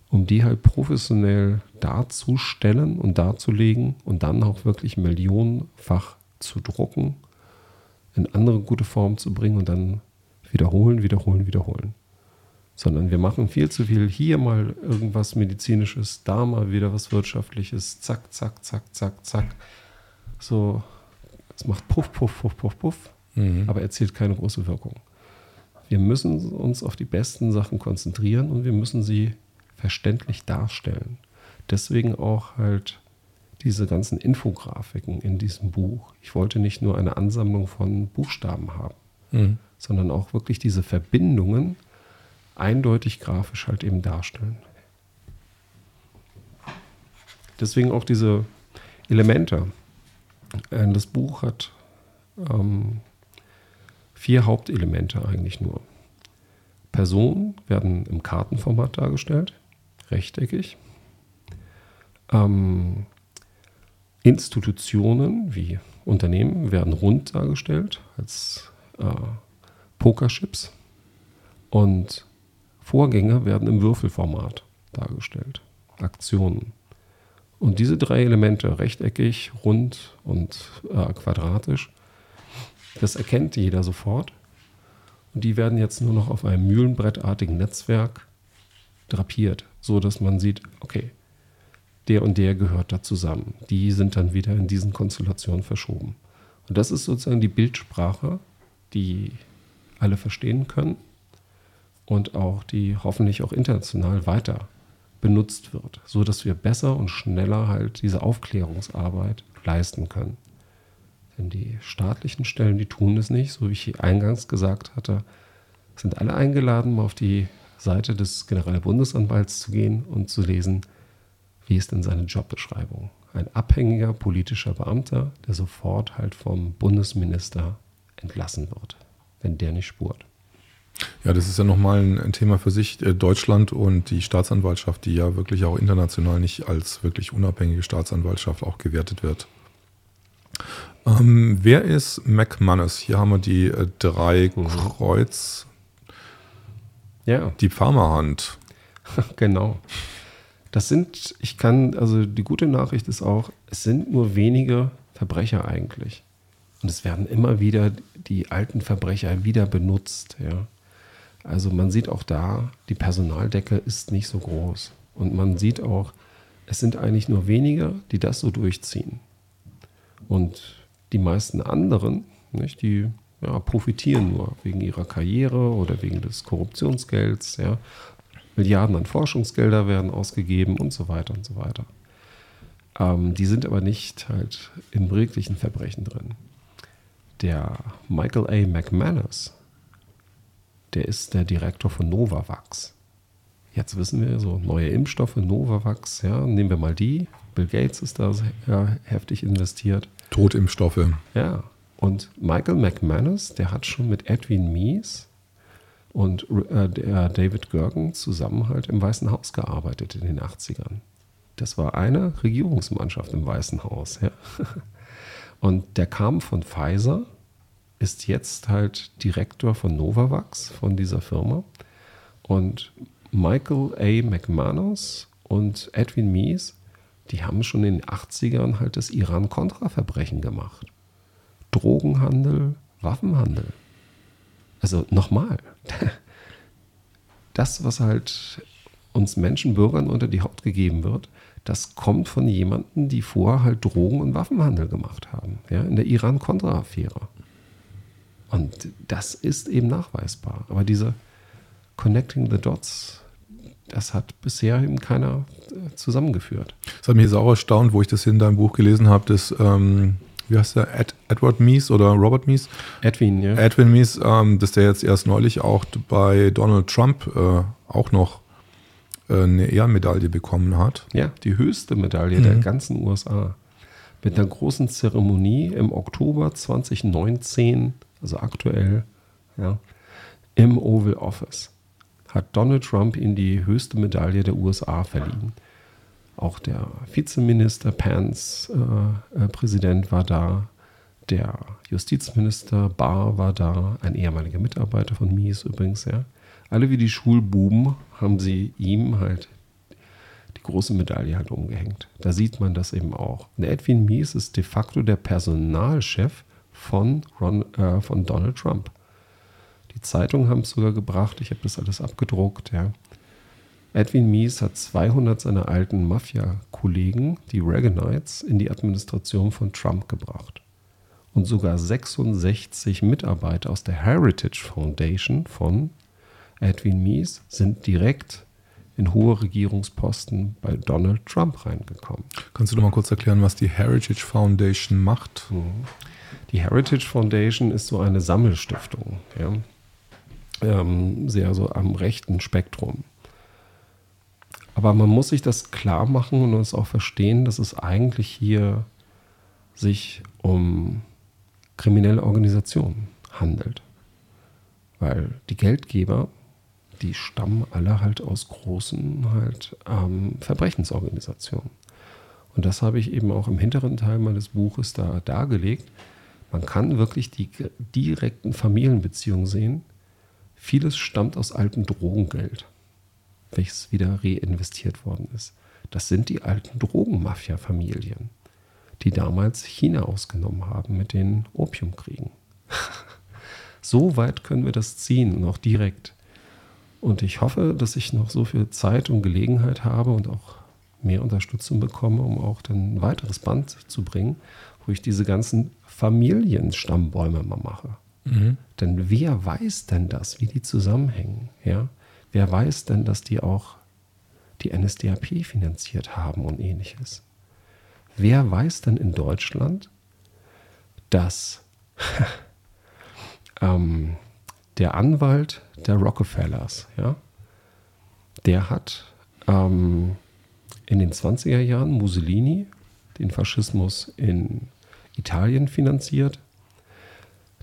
um die halt professionell darzustellen und darzulegen und dann auch wirklich millionenfach zu drucken in andere gute Form zu bringen und dann wiederholen, wiederholen, wiederholen. Sondern wir machen viel zu viel hier mal irgendwas Medizinisches, da mal wieder was Wirtschaftliches, zack, zack, zack, zack, zack. So, es macht Puff, Puff, Puff, Puff, Puff, mhm. aber erzielt keine große Wirkung. Wir müssen uns auf die besten Sachen konzentrieren und wir müssen sie verständlich darstellen. Deswegen auch halt diese ganzen Infografiken in diesem Buch. Ich wollte nicht nur eine Ansammlung von Buchstaben haben, mhm. sondern auch wirklich diese Verbindungen eindeutig grafisch halt eben darstellen. Deswegen auch diese Elemente. Äh, das Buch hat ähm, vier Hauptelemente eigentlich nur. Personen werden im Kartenformat dargestellt, rechteckig. Ähm, Institutionen wie Unternehmen werden rund dargestellt als äh, Pokerchips und Vorgänge werden im Würfelformat dargestellt, Aktionen. Und diese drei Elemente, rechteckig, rund und äh, quadratisch, das erkennt jeder sofort. Und die werden jetzt nur noch auf einem mühlenbrettartigen Netzwerk drapiert, so dass man sieht, okay, der und der gehört da zusammen. Die sind dann wieder in diesen Konstellationen verschoben. Und das ist sozusagen die Bildsprache, die alle verstehen können und auch die hoffentlich auch international weiter benutzt wird, so dass wir besser und schneller halt diese Aufklärungsarbeit leisten können. Denn die staatlichen Stellen, die tun es nicht, so wie ich eingangs gesagt hatte, sind alle eingeladen, mal auf die Seite des Generalbundesanwalts zu gehen und zu lesen, wie ist denn seine Jobbeschreibung? Ein abhängiger politischer Beamter, der sofort halt vom Bundesminister entlassen wird, wenn der nicht spurt. Ja, das ist ja nochmal ein, Thema für sich. Äh, Deutschland und die Staatsanwaltschaft, die ja wirklich auch international nicht als wirklich unabhängige Staatsanwaltschaft auch gewertet wird. Ähm, wer ist McManus? Hier haben wir die äh, drei mhm. Kreuz. Ja. Die Pharmahand. [LAUGHS] genau. Das sind, ich kann, also die gute Nachricht ist auch, es sind nur wenige Verbrecher eigentlich. Und es werden immer wieder die alten Verbrecher wieder benutzt, ja. Also man sieht auch da, die Personaldecke ist nicht so groß. Und man sieht auch, es sind eigentlich nur wenige, die das so durchziehen. Und die meisten anderen, nicht, die ja, profitieren nur wegen ihrer Karriere oder wegen des Korruptionsgelds, ja, Milliarden an Forschungsgelder werden ausgegeben und so weiter und so weiter. Ähm, die sind aber nicht halt im wirklichen Verbrechen drin. Der Michael A. McManus, der ist der Direktor von Novavax. Jetzt wissen wir so neue Impfstoffe, Novavax, ja, nehmen wir mal die. Bill Gates ist da ja, heftig investiert. Totimpfstoffe. Ja. Und Michael McManus, der hat schon mit Edwin Mies und äh, der David Gergen zusammen halt im Weißen Haus gearbeitet in den 80ern. Das war eine Regierungsmannschaft im Weißen Haus. Ja. [LAUGHS] Und der kam von Pfizer, ist jetzt halt Direktor von Novavax, von dieser Firma. Und Michael A. McManus und Edwin Mies, die haben schon in den 80ern halt das Iran-Contra-Verbrechen gemacht. Drogenhandel, Waffenhandel. Also nochmal, das, was halt uns Menschenbürgern unter die Haut gegeben wird, das kommt von jemandem, die vorher halt Drogen- und Waffenhandel gemacht haben, ja, in der Iran-Contra-Affäre. Und das ist eben nachweisbar. Aber diese Connecting the Dots, das hat bisher eben keiner äh, zusammengeführt. Das hat mich auch erstaunt, wo ich das in deinem Buch gelesen habe, dass, ähm, wie heißt der, Ed, Edward Mies oder Robert Mies? Edwin, ja. Edwin Mies, ähm, dass der jetzt erst neulich auch bei Donald Trump äh, auch noch äh, eine Ehrenmedaille bekommen hat. Ja, die höchste Medaille mhm. der ganzen USA. Mit einer großen Zeremonie im Oktober 2019, also aktuell, ja, im Oval Office hat Donald Trump ihm die höchste Medaille der USA verliehen. Auch der Vizeminister Pence, äh, äh, Präsident, war da. Der Justizminister Barr war da, ein ehemaliger Mitarbeiter von Mies übrigens, ja. Alle wie die Schulbuben haben sie ihm halt die große Medaille halt umgehängt. Da sieht man das eben auch. Der Edwin Mies ist de facto der Personalchef von, Ron, äh, von Donald Trump. Die Zeitungen haben es sogar gebracht. Ich habe das alles abgedruckt. Ja. Edwin Mies hat 200 seiner alten Mafia-Kollegen, die Reaganites, in die Administration von Trump gebracht. Und sogar 66 Mitarbeiter aus der Heritage Foundation von Edwin Mies sind direkt in hohe Regierungsposten bei Donald Trump reingekommen. Kannst du noch mal kurz erklären, was die Heritage Foundation macht? Mhm. Die Heritage Foundation ist so eine Sammelstiftung. Ja ähm, sehr so am rechten Spektrum. Aber man muss sich das klar machen und es auch verstehen, dass es eigentlich hier sich um kriminelle Organisationen handelt. Weil die Geldgeber, die stammen alle halt aus großen halt ähm, Verbrechensorganisationen. Und das habe ich eben auch im hinteren Teil meines Buches da dargelegt. Man kann wirklich die direkten Familienbeziehungen sehen, Vieles stammt aus altem Drogengeld, welches wieder reinvestiert worden ist. Das sind die alten Drogenmafia-Familien, die damals China ausgenommen haben mit den Opiumkriegen. [LAUGHS] so weit können wir das ziehen, noch direkt. Und ich hoffe, dass ich noch so viel Zeit und Gelegenheit habe und auch mehr Unterstützung bekomme, um auch dann ein weiteres Band zu bringen, wo ich diese ganzen Familienstammbäume mal mache. Mhm. Denn wer weiß denn das, wie die zusammenhängen? Ja? Wer weiß denn, dass die auch die NSDAP finanziert haben und ähnliches? Wer weiß denn in Deutschland, dass [LAUGHS] ähm, der Anwalt der Rockefellers, ja, der hat ähm, in den 20er Jahren Mussolini, den Faschismus in Italien finanziert,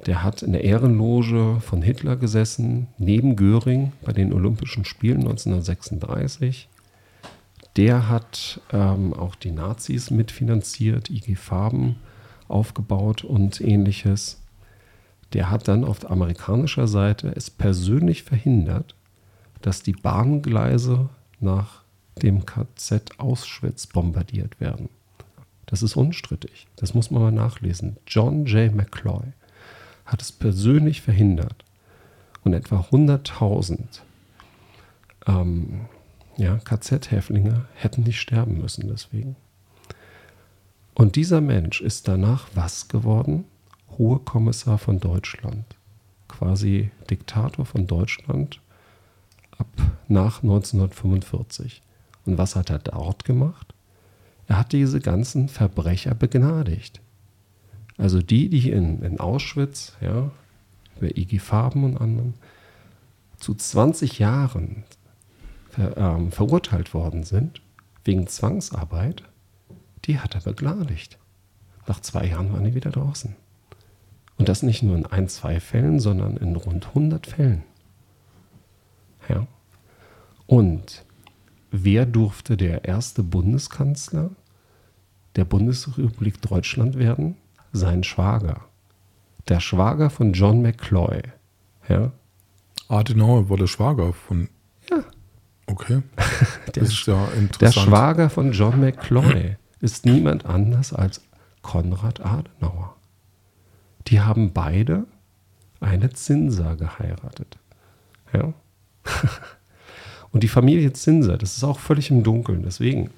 der hat in der Ehrenloge von Hitler gesessen, neben Göring bei den Olympischen Spielen 1936. Der hat ähm, auch die Nazis mitfinanziert, IG Farben aufgebaut und ähnliches. Der hat dann auf amerikanischer Seite es persönlich verhindert, dass die Bahngleise nach dem KZ Auschwitz bombardiert werden. Das ist unstrittig. Das muss man mal nachlesen. John J. McCloy hat es persönlich verhindert. Und etwa 100.000 ähm, ja, KZ-Häftlinge hätten nicht sterben müssen deswegen. Und dieser Mensch ist danach was geworden? Hohe Kommissar von Deutschland. Quasi Diktator von Deutschland ab nach 1945. Und was hat er dort gemacht? Er hat diese ganzen Verbrecher begnadigt. Also die, die in, in Auschwitz, ja, über IG Farben und anderen, zu 20 Jahren ver, ähm, verurteilt worden sind, wegen Zwangsarbeit, die hat er begnadigt. Nach zwei Jahren waren die wieder draußen. Und das nicht nur in ein, zwei Fällen, sondern in rund 100 Fällen. Ja. Und wer durfte der erste Bundeskanzler der Bundesrepublik Deutschland werden? sein Schwager. Der Schwager von John McCloy. Ja. Adenauer war der Schwager von. Ja. Okay. [LAUGHS] der, das ist ja interessant. Der Schwager von John McCloy ist niemand anders als Konrad Adenauer. die haben beide eine Zinser geheiratet. Ja. [LAUGHS] Und die Familie Zinser, das ist auch völlig im Dunkeln. Deswegen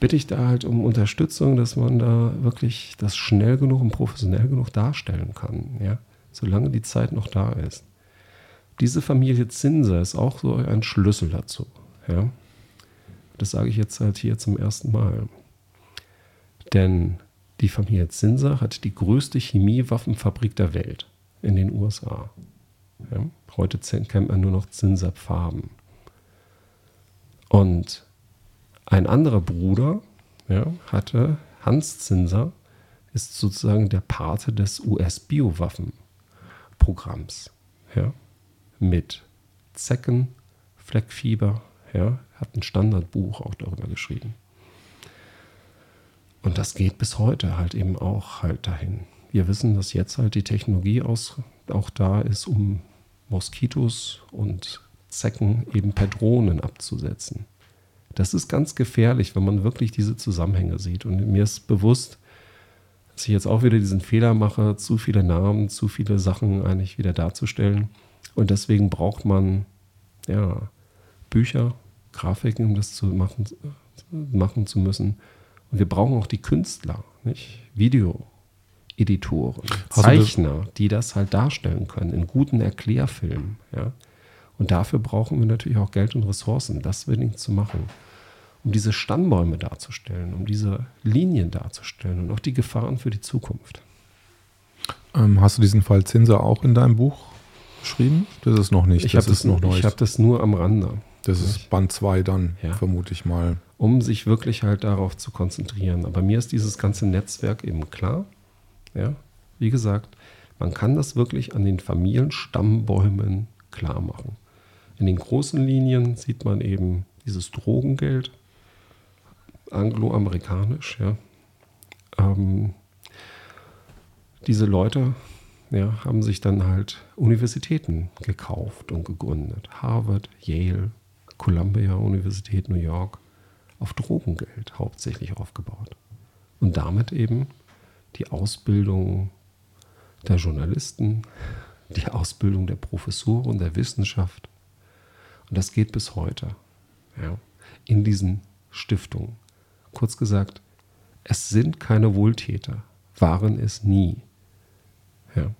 bitte ich da halt um Unterstützung, dass man da wirklich das schnell genug und professionell genug darstellen kann. Ja. Solange die Zeit noch da ist. Diese Familie Zinser ist auch so ein Schlüssel dazu. Ja. Das sage ich jetzt halt hier zum ersten Mal. Denn die Familie Zinser hat die größte Chemiewaffenfabrik der Welt in den USA. Ja, heute kennt man nur noch Zinser-Farben. Und ein anderer Bruder ja, hatte, Hans Zinser, ist sozusagen der Pate des US-Biowaffenprogramms. Ja, mit Zecken, Fleckfieber, ja, hat ein Standardbuch auch darüber geschrieben. Und das geht bis heute halt eben auch halt dahin. Wir wissen, dass jetzt halt die Technologie aus, auch da ist, um Moskitos und Zecken eben per Drohnen abzusetzen. Das ist ganz gefährlich, wenn man wirklich diese Zusammenhänge sieht. Und mir ist bewusst, dass ich jetzt auch wieder diesen Fehler mache, zu viele Namen, zu viele Sachen eigentlich wieder darzustellen. Und deswegen braucht man ja, Bücher, Grafiken, um das zu machen, machen zu müssen. Und wir brauchen auch die Künstler, nicht? Videoeditoren, Zeichner, die das halt darstellen können in guten Erklärfilmen. Ja? Und dafür brauchen wir natürlich auch Geld und Ressourcen, das unbedingt zu machen. Um diese Stammbäume darzustellen, um diese Linien darzustellen und auch die Gefahren für die Zukunft. Ähm, hast du diesen Fall Zinser auch in deinem Buch geschrieben? Das ist noch nicht. Ich habe das, noch ich hab das nur am Rande. Das ist Band 2 dann, ja. vermute ich mal. Um sich wirklich halt darauf zu konzentrieren. Aber mir ist dieses ganze Netzwerk eben klar. Ja, wie gesagt, man kann das wirklich an den Familienstammbäumen klar machen. In den großen Linien sieht man eben dieses Drogengeld, angloamerikanisch, ja. Ähm, diese Leute ja, haben sich dann halt Universitäten gekauft und gegründet. Harvard, Yale, Columbia Universität New York auf Drogengeld hauptsächlich aufgebaut. Und damit eben die Ausbildung der Journalisten, die Ausbildung der Professoren, der Wissenschaft. Und das geht bis heute ja, in diesen Stiftungen. Kurz gesagt, es sind keine Wohltäter, waren es nie. Ja.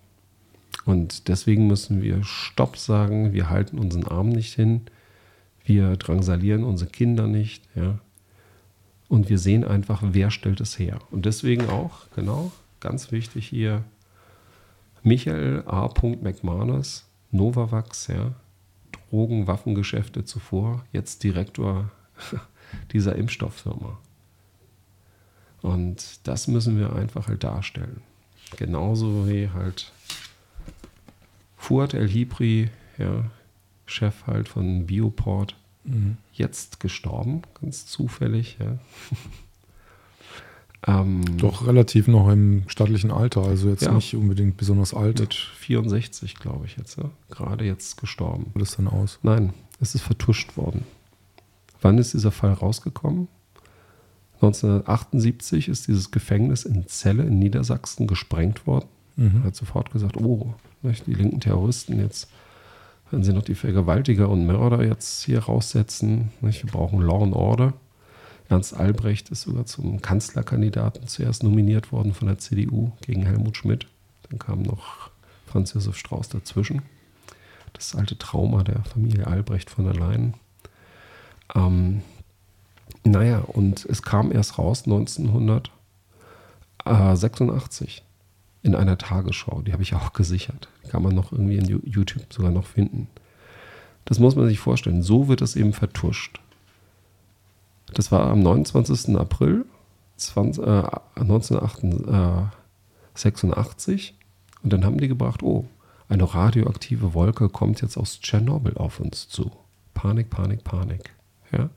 Und deswegen müssen wir Stopp sagen, wir halten unseren Arm nicht hin, wir drangsalieren unsere Kinder nicht, ja. Und wir sehen einfach, wer stellt es her. Und deswegen auch, genau, ganz wichtig hier, Michael A. McManus, Novavax, ja, Drogen, Waffengeschäfte zuvor, jetzt Direktor [LAUGHS] dieser Impfstofffirma. Und das müssen wir einfach halt darstellen. Genauso wie halt Fuad El Hibri, ja, Chef halt von Bioport, mhm. jetzt gestorben, ganz zufällig. Ja. [LAUGHS] ähm, Doch relativ noch im stattlichen Alter, also jetzt ja, nicht unbedingt besonders alt. Mit 64, glaube ich jetzt, ja. gerade jetzt gestorben. Wie das dann aus? Nein, es ist vertuscht worden. Wann ist dieser Fall rausgekommen? 1978 ist dieses Gefängnis in Celle in Niedersachsen gesprengt worden. Mhm. Er hat sofort gesagt, oh, die linken Terroristen jetzt wenn sie noch die Vergewaltiger und Mörder jetzt hier raussetzen. Nicht? Wir brauchen Law and Order. Ernst Albrecht ist sogar zum Kanzlerkandidaten zuerst nominiert worden von der CDU gegen Helmut Schmidt. Dann kam noch Franz Josef Strauß dazwischen. Das alte Trauma der Familie Albrecht von der Leyen. Ähm, naja, und es kam erst raus 1986 in einer Tagesschau. Die habe ich auch gesichert. Die kann man noch irgendwie in YouTube sogar noch finden. Das muss man sich vorstellen. So wird es eben vertuscht. Das war am 29. April 20, äh, 1986. Und dann haben die gebracht, oh, eine radioaktive Wolke kommt jetzt aus Tschernobyl auf uns zu. Panik, Panik, Panik. Ja?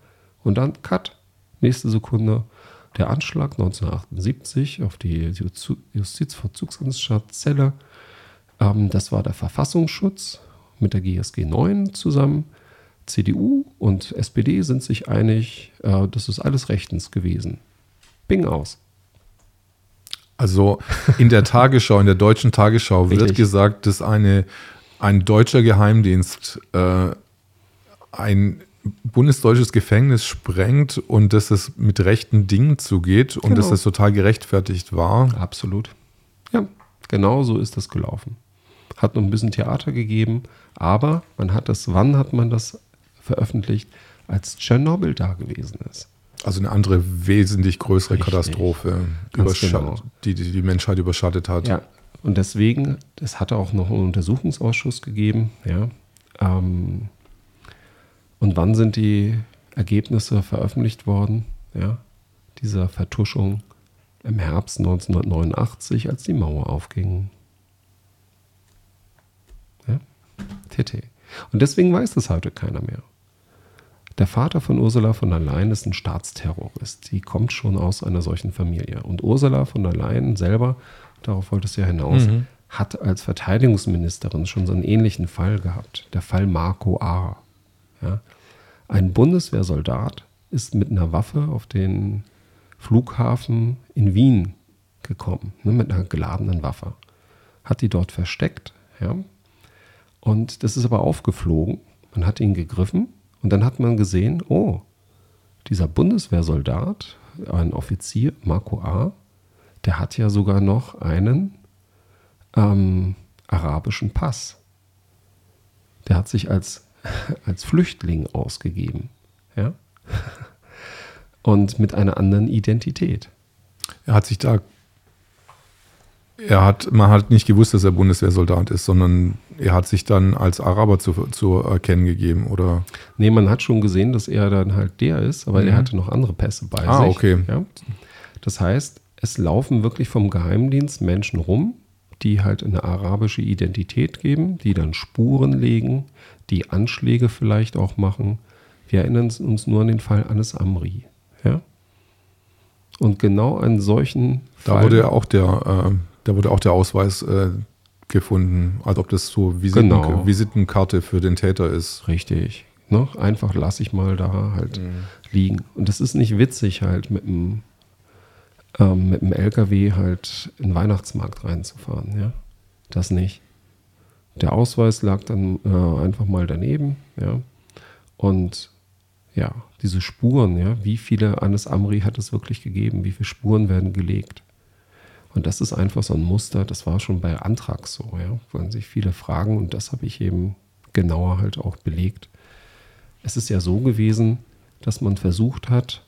Und dann Cut. Nächste Sekunde der Anschlag 1978 auf die Justizvollzugsanstalt Celle, ähm, das war der Verfassungsschutz mit der GSG 9 zusammen. CDU und SPD sind sich einig, äh, das ist alles rechtens gewesen. Bing aus. Also in der Tagesschau, in der deutschen Tagesschau wird Richtig. gesagt, dass eine, ein deutscher Geheimdienst äh, ein bundesdeutsches Gefängnis sprengt und dass es mit rechten Dingen zugeht und Genau. dass das total gerechtfertigt war. Absolut. Ja, genau so ist das gelaufen. Hat noch ein bisschen Theater gegeben, aber man hat das, wann hat man das veröffentlicht? Als Tschernobyl da gewesen ist. Also eine andere wesentlich größere Richtig. Katastrophe, genau. die, die die Menschheit überschattet hat. Ja, und deswegen, es hatte auch noch einen Untersuchungsausschuss gegeben, ja. Ähm, und wann sind die Ergebnisse veröffentlicht worden, ja, dieser Vertuschung? Im Herbst 1989, als die Mauer aufging. Ja, TT. Und deswegen weiß das heute keiner mehr. Der Vater von Ursula von der Leyen ist ein Staatsterrorist. Die kommt schon aus einer solchen Familie. Und Ursula von der Leyen selber, darauf wollte es ja hinaus, hat als Verteidigungsministerin schon so einen ähnlichen Fall gehabt. Der Fall Marco A. Ja. Ein Bundeswehrsoldat ist mit einer Waffe auf den Flughafen in Wien gekommen, ne, mit einer geladenen Waffe. Hat die dort versteckt, ja. Und das ist aber aufgeflogen. Man hat ihn gegriffen und dann hat man gesehen, oh, dieser Bundeswehrsoldat, ein Offizier, Marco A., der hat ja sogar noch einen ähm, arabischen Pass. Der hat sich als, [LAUGHS] als Flüchtling ausgegeben. Ja? [LAUGHS] Und mit einer anderen Identität. Er hat sich da. Er hat, man hat nicht gewusst, dass er Bundeswehrsoldat ist, sondern er hat sich dann als Araber zu, zu erkennen gegeben, oder? Nee, man hat schon gesehen, dass er dann halt der ist, aber er hatte noch andere Pässe bei Ah, sich. okay. Ja? Das heißt, es laufen wirklich vom Geheimdienst Menschen rum, die halt eine arabische Identität geben, die dann Spuren legen, die Anschläge vielleicht auch machen. Wir erinnern uns nur an den Fall Anis Amri. Ja? Und genau einen solchen Da Fall. wurde ja auch der, äh, da wurde auch der Ausweis äh, gefunden, als ob das so Visiten, Genau. Visitenkarte für den Täter ist. Richtig. Ne? Einfach lasse ich mal da halt liegen. Und das ist nicht witzig, halt mit dem, ähm, mit dem LKW halt in den Weihnachtsmarkt reinzufahren. Ja? Das nicht. Der Ausweis lag dann äh, einfach mal daneben. Ja? Und ja, diese Spuren, ja, wie viele Anis Amri hat es wirklich gegeben? Wie viele Spuren werden gelegt? Und das ist einfach so ein Muster, das war schon bei Antrax so, ja, wo sich viele fragen und das habe ich eben genauer halt auch belegt. Es ist ja so gewesen, dass man versucht hat,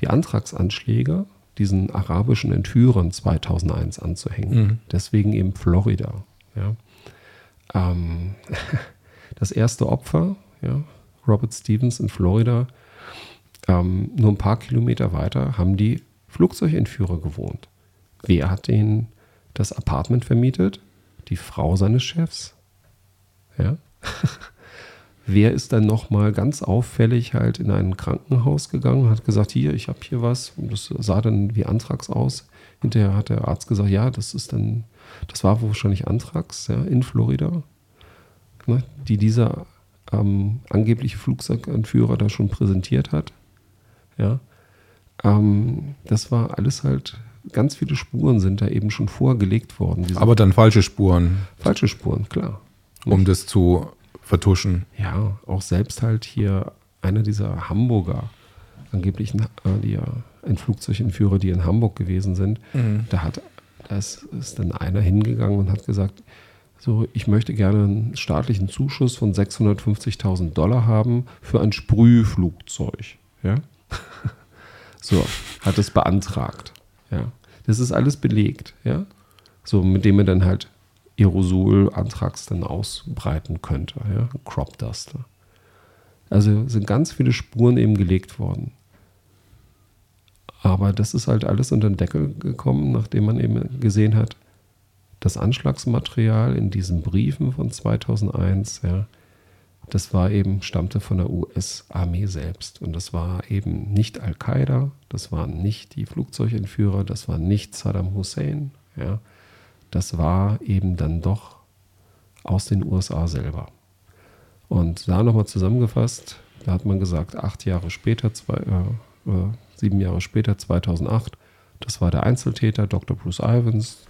die Antragsanschläge diesen arabischen Entführern 2001 anzuhängen. Deswegen eben Florida. Ja. Ähm, [LAUGHS] das erste Opfer, ja, Robert Stevens in Florida, ähm, nur ein paar Kilometer weiter haben die Flugzeugentführer gewohnt. Wer hat denen das Apartment vermietet? Die Frau seines Chefs. Ja. [LAUGHS] Wer ist dann nochmal ganz auffällig halt in ein Krankenhaus gegangen und hat gesagt, hier, ich habe hier was. Und das sah dann wie Anthrax aus. Hinterher hat der Arzt gesagt, ja, das ist dann, das war wahrscheinlich Anthrax ja, in Florida, ne, die dieser ähm, angebliche Flugzeugentführer da schon präsentiert hat. Ja. Ähm, das war alles halt, ganz viele Spuren sind da eben schon vorgelegt worden. Aber dann falsche Spuren, falsche Spuren, klar. um das zu vertuschen. Ja, auch selbst halt hier einer dieser Hamburger, angeblich äh, die ja ein Flugzeugentführer, die in Hamburg gewesen sind, da hat, da ist, ist dann einer hingegangen und hat gesagt, so, ich möchte gerne einen staatlichen Zuschuss von 650.000 Dollar haben für ein Sprühflugzeug. Ja? [LAUGHS] so, hat es beantragt. Ja? Das ist alles belegt. Ja? So, mit dem er dann halt Aerosol-Antrags dann ausbreiten könnte. Ja? Crop Duster. Also sind ganz viele Spuren eben gelegt worden. Aber das ist halt alles unter den Deckel gekommen, nachdem man eben gesehen hat, das Anschlagsmaterial in diesen Briefen von 2001, ja, das war eben, stammte von der US-Armee selbst. Und das war eben nicht Al-Qaida, das waren nicht die Flugzeugentführer, das war nicht Saddam Hussein, ja. Das war eben dann doch aus den USA selber. Und da nochmal zusammengefasst, da hat man gesagt, acht Jahre später, zwei, äh, äh, sieben Jahre später, 2008, Das war der Einzeltäter, Dr. Bruce Ivans.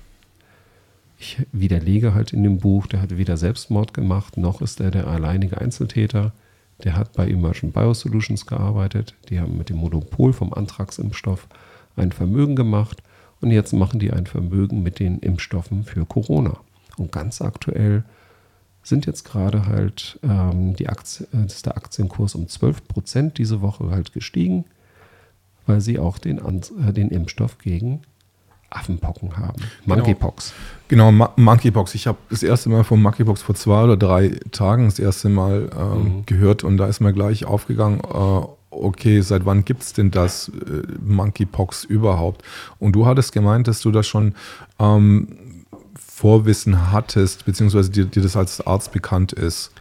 Ich widerlege halt in dem Buch, der hat weder Selbstmord gemacht, noch ist er der alleinige Einzeltäter. Der hat bei Emergent Biosolutions gearbeitet. Die haben mit dem Monopol vom Anthrax-Impfstoff ein Vermögen gemacht. Und jetzt machen die ein Vermögen mit den Impfstoffen für Corona. Und ganz aktuell sind jetzt gerade halt ähm, die Aktie, äh, ist der Aktienkurs um 12 Prozent diese Woche halt gestiegen, weil sie auch den, äh, den Impfstoff gegen Affenpocken haben. Monkeypox. Genau, genau Monkeypox. Ich habe das erste Mal von Monkeypox vor zwei oder drei Tagen das erste Mal ähm, mhm. gehört und da ist mir gleich aufgegangen, äh, okay, seit wann gibt es denn das äh, Monkeypox überhaupt? Und du hattest gemeint, dass du das schon ähm, Vorwissen hattest, beziehungsweise dir, dir das als Arzt bekannt ist.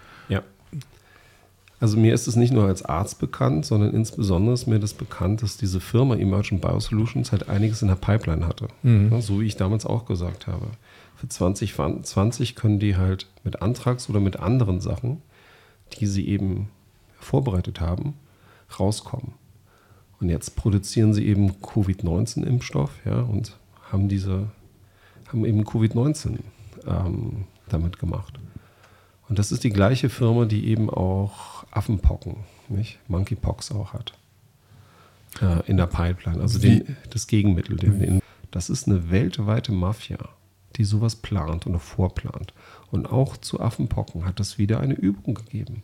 Also mir ist es nicht nur als Arzt bekannt, sondern insbesondere ist mir das bekannt, dass diese Firma Emergent Biosolutions halt einiges in der Pipeline hatte. Mhm. Ja, so wie ich damals auch gesagt habe. Für 2020 können die halt mit Antrags oder mit anderen Sachen, die sie eben vorbereitet haben, rauskommen. Und jetzt produzieren sie eben Covid-19-Impfstoff ja, und haben diese haben eben Covid-19 ähm, damit gemacht. Und das ist die gleiche Firma, die eben auch Affenpocken, nicht? Monkeypox auch hat. Äh, in der Pipeline. Also den, das Gegenmittel. Den, den, das ist eine weltweite Mafia, die sowas plant und vorplant. Und auch zu Affenpocken hat es wieder eine Übung gegeben.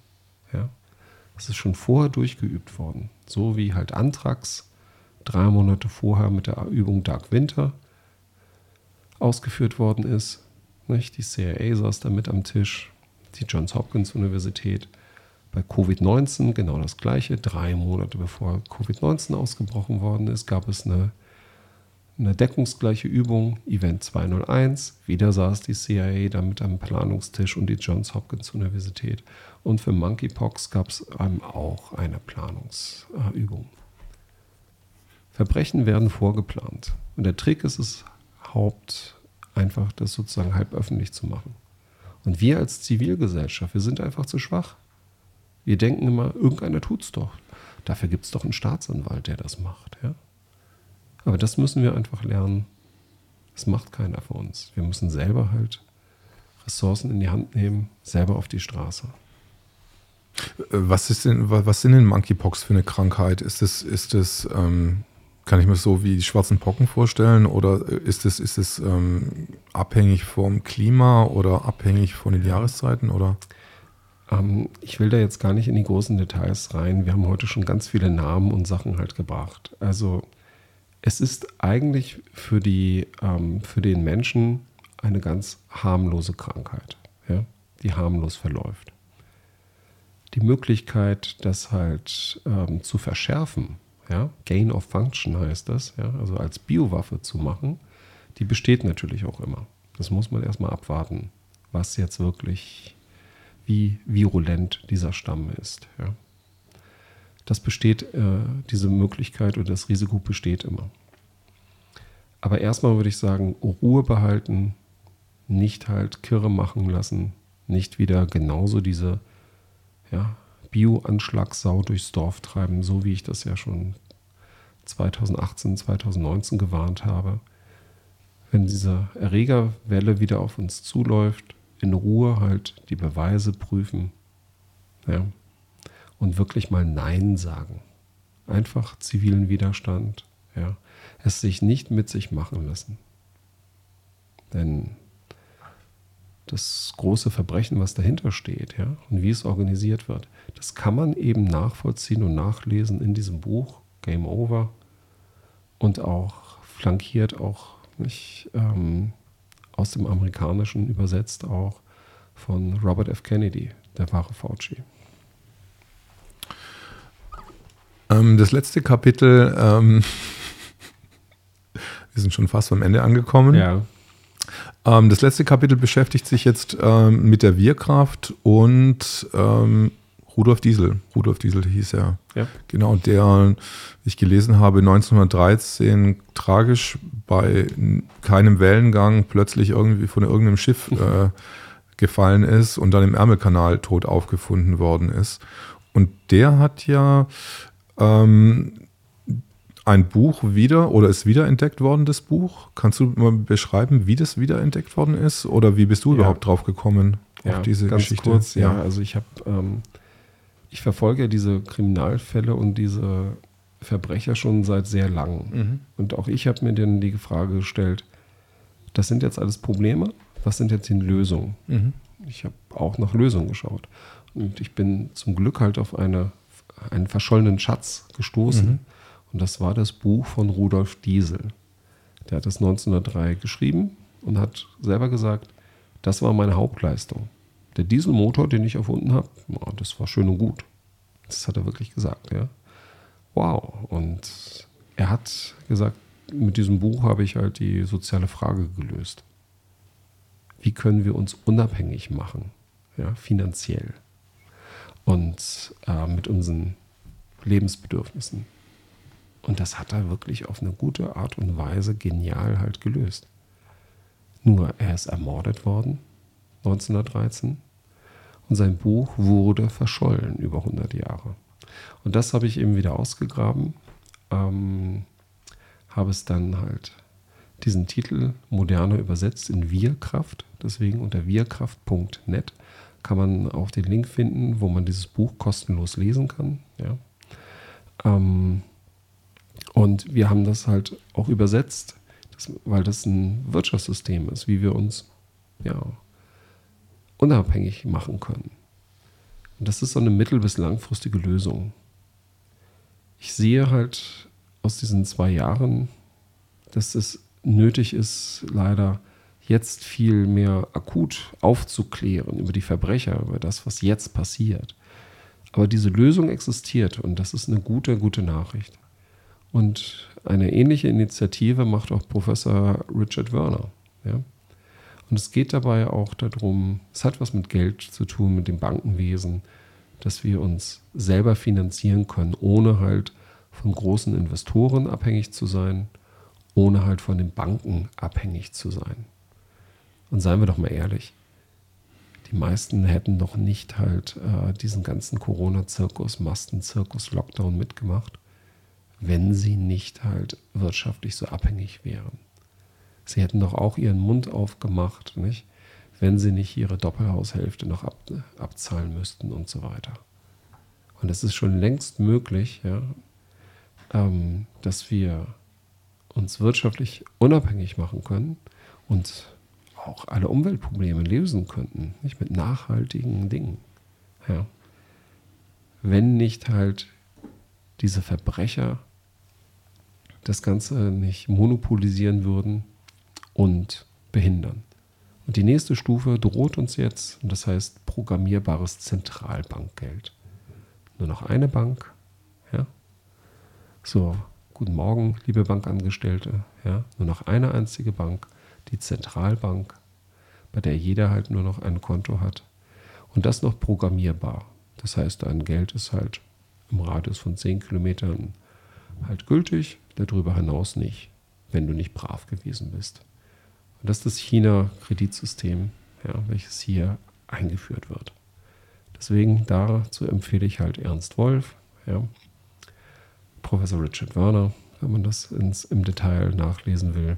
Ja? Das ist schon vorher durchgeübt worden. So wie halt Anthrax drei Monate vorher mit der Übung Dark Winter ausgeführt worden ist. Nicht? Die CIA saß da mit am Tisch, die Johns Hopkins Universität. Bei Covid-19 genau das Gleiche. Drei Monate bevor Covid-19 ausgebrochen worden ist, gab es eine, eine deckungsgleiche Übung, Event 201. Wieder saß die CIA da mit am Planungstisch und die Johns Hopkins Universität. Und für Monkeypox gab es auch eine Planungsübung. Verbrechen werden vorgeplant. Und der Trick ist es Haupt einfach das sozusagen halb öffentlich zu machen. Und wir als Zivilgesellschaft, wir sind einfach zu schwach. Wir denken immer, irgendeiner tut es doch. Dafür gibt es doch einen Staatsanwalt, der das macht. Ja? Aber das müssen wir einfach lernen. Das macht keiner für uns. Wir müssen selber halt Ressourcen in die Hand nehmen, selber auf die Straße. Was, ist denn, was sind denn Monkeypox für eine Krankheit? Ist es, ist es ähm, kann ich mir so wie die schwarzen Pocken vorstellen oder ist es, ist es ähm, abhängig vom Klima oder abhängig von den Jahreszeiten oder? Ähm, ich will da jetzt gar nicht in die großen Details rein. Wir haben heute schon ganz viele Namen und Sachen halt gebracht. Also es ist eigentlich für, die, ähm, für den Menschen eine ganz harmlose Krankheit, ja, die harmlos verläuft. Die Möglichkeit, das halt ähm, zu verschärfen, ja, Gain of Function heißt das, ja, also als Biowaffe zu machen, die besteht natürlich auch immer. Das muss man erstmal abwarten, was jetzt wirklich, wie virulent dieser Stamm ist. Ja. Das besteht, äh, diese Möglichkeit oder das Risiko besteht immer. Aber erstmal würde ich sagen, Ruhe behalten, nicht halt Kirre machen lassen, nicht wieder genauso diese ja, Bio-Anschlagssau durchs Dorf treiben, so wie ich das ja schon 2018, 2019 gewarnt habe. Wenn diese Erregerwelle wieder auf uns zuläuft, in Ruhe halt die Beweise prüfen ja, und wirklich mal Nein sagen. Einfach zivilen Widerstand, ja, es sich nicht mit sich machen lassen. Denn das große Verbrechen, was dahinter steht, ja, und wie es organisiert wird, das kann man eben nachvollziehen und nachlesen in diesem Buch Game Over und auch flankiert auch nicht, ähm, aus dem Amerikanischen übersetzt auch von Robert F. Kennedy, der wahre Fauci. Ähm, das letzte Kapitel, ähm, [LAUGHS] wir sind schon fast am Ende angekommen. Ja. Ähm, das letzte Kapitel beschäftigt sich jetzt ähm, mit der Wirkraft und ähm, Rudolf Diesel. Rudolf Diesel hieß er. Ja. Genau, der, ich gelesen habe, 1913 tragisch bei keinem Wellengang plötzlich irgendwie von irgendeinem Schiff äh, gefallen ist und dann im Ärmelkanal tot aufgefunden worden ist. Und der hat ja ähm, ein Buch wieder oder ist wiederentdeckt worden, das Buch. Kannst du mal beschreiben, wie das wiederentdeckt worden ist? Oder wie bist du ja. überhaupt drauf gekommen auf ja, diese ganz Geschichte? Kurz, ja. ja, also ich habe, ähm, ich verfolge diese Kriminalfälle und diese Verbrecher schon seit sehr langem. Mhm. Und auch ich habe mir dann die Frage gestellt, das sind jetzt alles Probleme, was sind jetzt die Lösungen? Mhm. Ich habe auch nach Lösungen geschaut. Und ich bin zum Glück halt auf eine, einen verschollenen Schatz gestoßen. Mhm. Und das war das Buch von Rudolf Diesel. Der hat das 1903 geschrieben und hat selber gesagt, das war meine Hauptleistung. Der Dieselmotor, den ich erfunden habe, das war schön und gut. Das hat er wirklich gesagt, ja. Wow. Und er hat gesagt, mit diesem Buch habe ich halt die soziale Frage gelöst. Wie können wir uns unabhängig machen, ja, finanziell und äh, mit unseren Lebensbedürfnissen? Und das hat er wirklich auf eine gute Art und Weise genial halt gelöst. Nur er ist ermordet worden 1913 und sein Buch wurde verschollen über 100 Jahre. Und das habe ich eben wieder ausgegraben, ähm, habe es dann halt diesen Titel Moderne übersetzt in Wirkraft. Deswegen unter wirkraft.net kann man auch den Link finden, wo man dieses Buch kostenlos lesen kann. Ja. Ähm, und wir haben das halt auch übersetzt, das, weil das ein Wirtschaftssystem ist, wie wir uns ja, unabhängig machen können. Und das ist so eine mittel- bis langfristige Lösung. Ich sehe halt aus diesen zwei Jahren, dass es nötig ist, leider jetzt viel mehr akut aufzuklären über die Verbrecher, über das, was jetzt passiert. Aber diese Lösung existiert und das ist eine gute, gute Nachricht. Und eine ähnliche Initiative macht auch Professor Richard Werner. Ja? Und es geht dabei auch darum, es hat was mit Geld zu tun, mit dem Bankenwesen, dass wir uns selber finanzieren können, ohne halt von großen Investoren abhängig zu sein, ohne halt von den Banken abhängig zu sein. Und seien wir doch mal ehrlich, die meisten hätten doch nicht halt äh, diesen ganzen Corona-Zirkus, Mastenzirkus, Lockdown mitgemacht, wenn sie nicht halt wirtschaftlich so abhängig wären. Sie hätten doch auch ihren Mund aufgemacht, nicht? wenn sie nicht ihre Doppelhaushälfte noch ab, abzahlen müssten und so weiter. Und es ist schon längst möglich, ja, ähm, dass wir uns wirtschaftlich unabhängig machen können und auch alle Umweltprobleme lösen könnten, nicht mit nachhaltigen Dingen. Ja. Wenn nicht halt diese Verbrecher das Ganze nicht monopolisieren würden und behindern. Und die nächste Stufe droht uns jetzt, und das heißt programmierbares Zentralbankgeld. Nur noch eine Bank, ja. So, guten Morgen, liebe Bankangestellte, ja. Nur noch eine einzige Bank, die Zentralbank, bei der jeder halt nur noch ein Konto hat. Und das noch programmierbar. Das heißt, dein Geld ist halt im Radius von 10 Kilometern halt gültig, darüber hinaus nicht, wenn du nicht brav gewesen bist. Und das ist das China-Kreditsystem, ja, welches hier eingeführt wird. Deswegen dazu empfehle ich halt Ernst Wolf, ja, Professor Richard Werner, wenn man das ins, im Detail nachlesen will.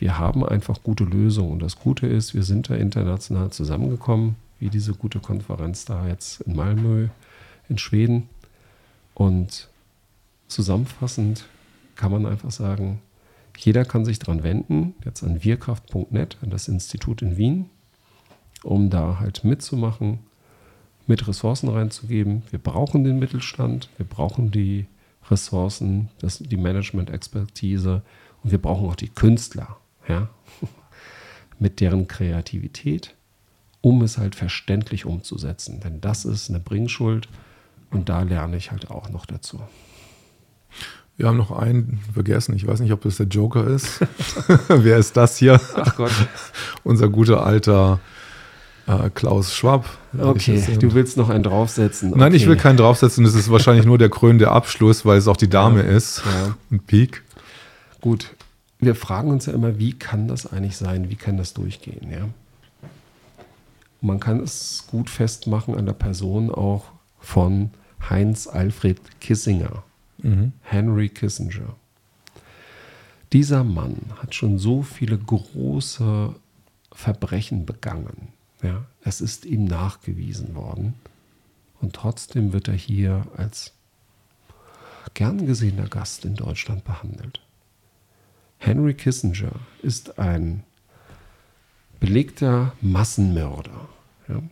Wir haben einfach gute Lösungen. Und das Gute ist, wir sind da international zusammengekommen, wie diese gute Konferenz da jetzt in Malmö in Schweden. Und zusammenfassend kann man einfach sagen, jeder kann sich daran wenden, jetzt an wirkraft.net, an das Institut in Wien, um da halt mitzumachen, mit Ressourcen reinzugeben. Wir brauchen den Mittelstand, wir brauchen die Ressourcen, das, die Management-Expertise und wir brauchen auch die Künstler, ja, [LAUGHS] mit deren Kreativität, um es halt verständlich umzusetzen. Denn das ist eine Bringschuld und da lerne ich halt auch noch dazu. Wir haben noch einen vergessen. Ich weiß nicht, ob das der Joker ist. [LAUGHS] Wer ist das hier? Ach Gott. [LAUGHS] Unser guter alter äh, Klaus Schwab. Okay, du willst noch einen draufsetzen. Okay. Nein, ich will keinen draufsetzen. Das ist wahrscheinlich nur der krönende Abschluss, weil es auch die Dame ja. ist. Ja. Ein Peak. Gut. Wir fragen uns ja immer, wie kann das eigentlich sein? Wie kann das durchgehen? Ja? Man kann es gut festmachen an der Person auch von Heinz Alfred Kissinger. Mhm. Henry Kissinger. Dieser Mann hat schon so viele große Verbrechen begangen. Ja, es ist ihm nachgewiesen worden. Und trotzdem wird er hier als gern gesehener Gast in Deutschland behandelt. Henry Kissinger ist ein belegter Massenmörder. Ja.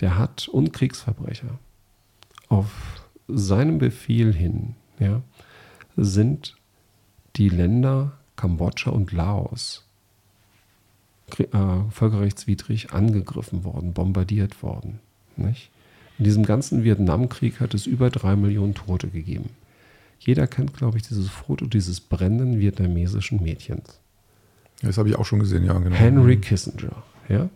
Der hat und Kriegsverbrecher. Auf seinem Befehl hin ja, sind die Länder Kambodscha und Laos äh, völkerrechtswidrig angegriffen worden, bombardiert worden. Nicht? In diesem ganzen Vietnamkrieg hat es über drei Millionen Tote gegeben. Jeder kennt, glaube ich, dieses Foto dieses brennenden vietnamesischen Mädchens. Das habe ich auch schon gesehen, ja, genau. Henry Kissinger, ja.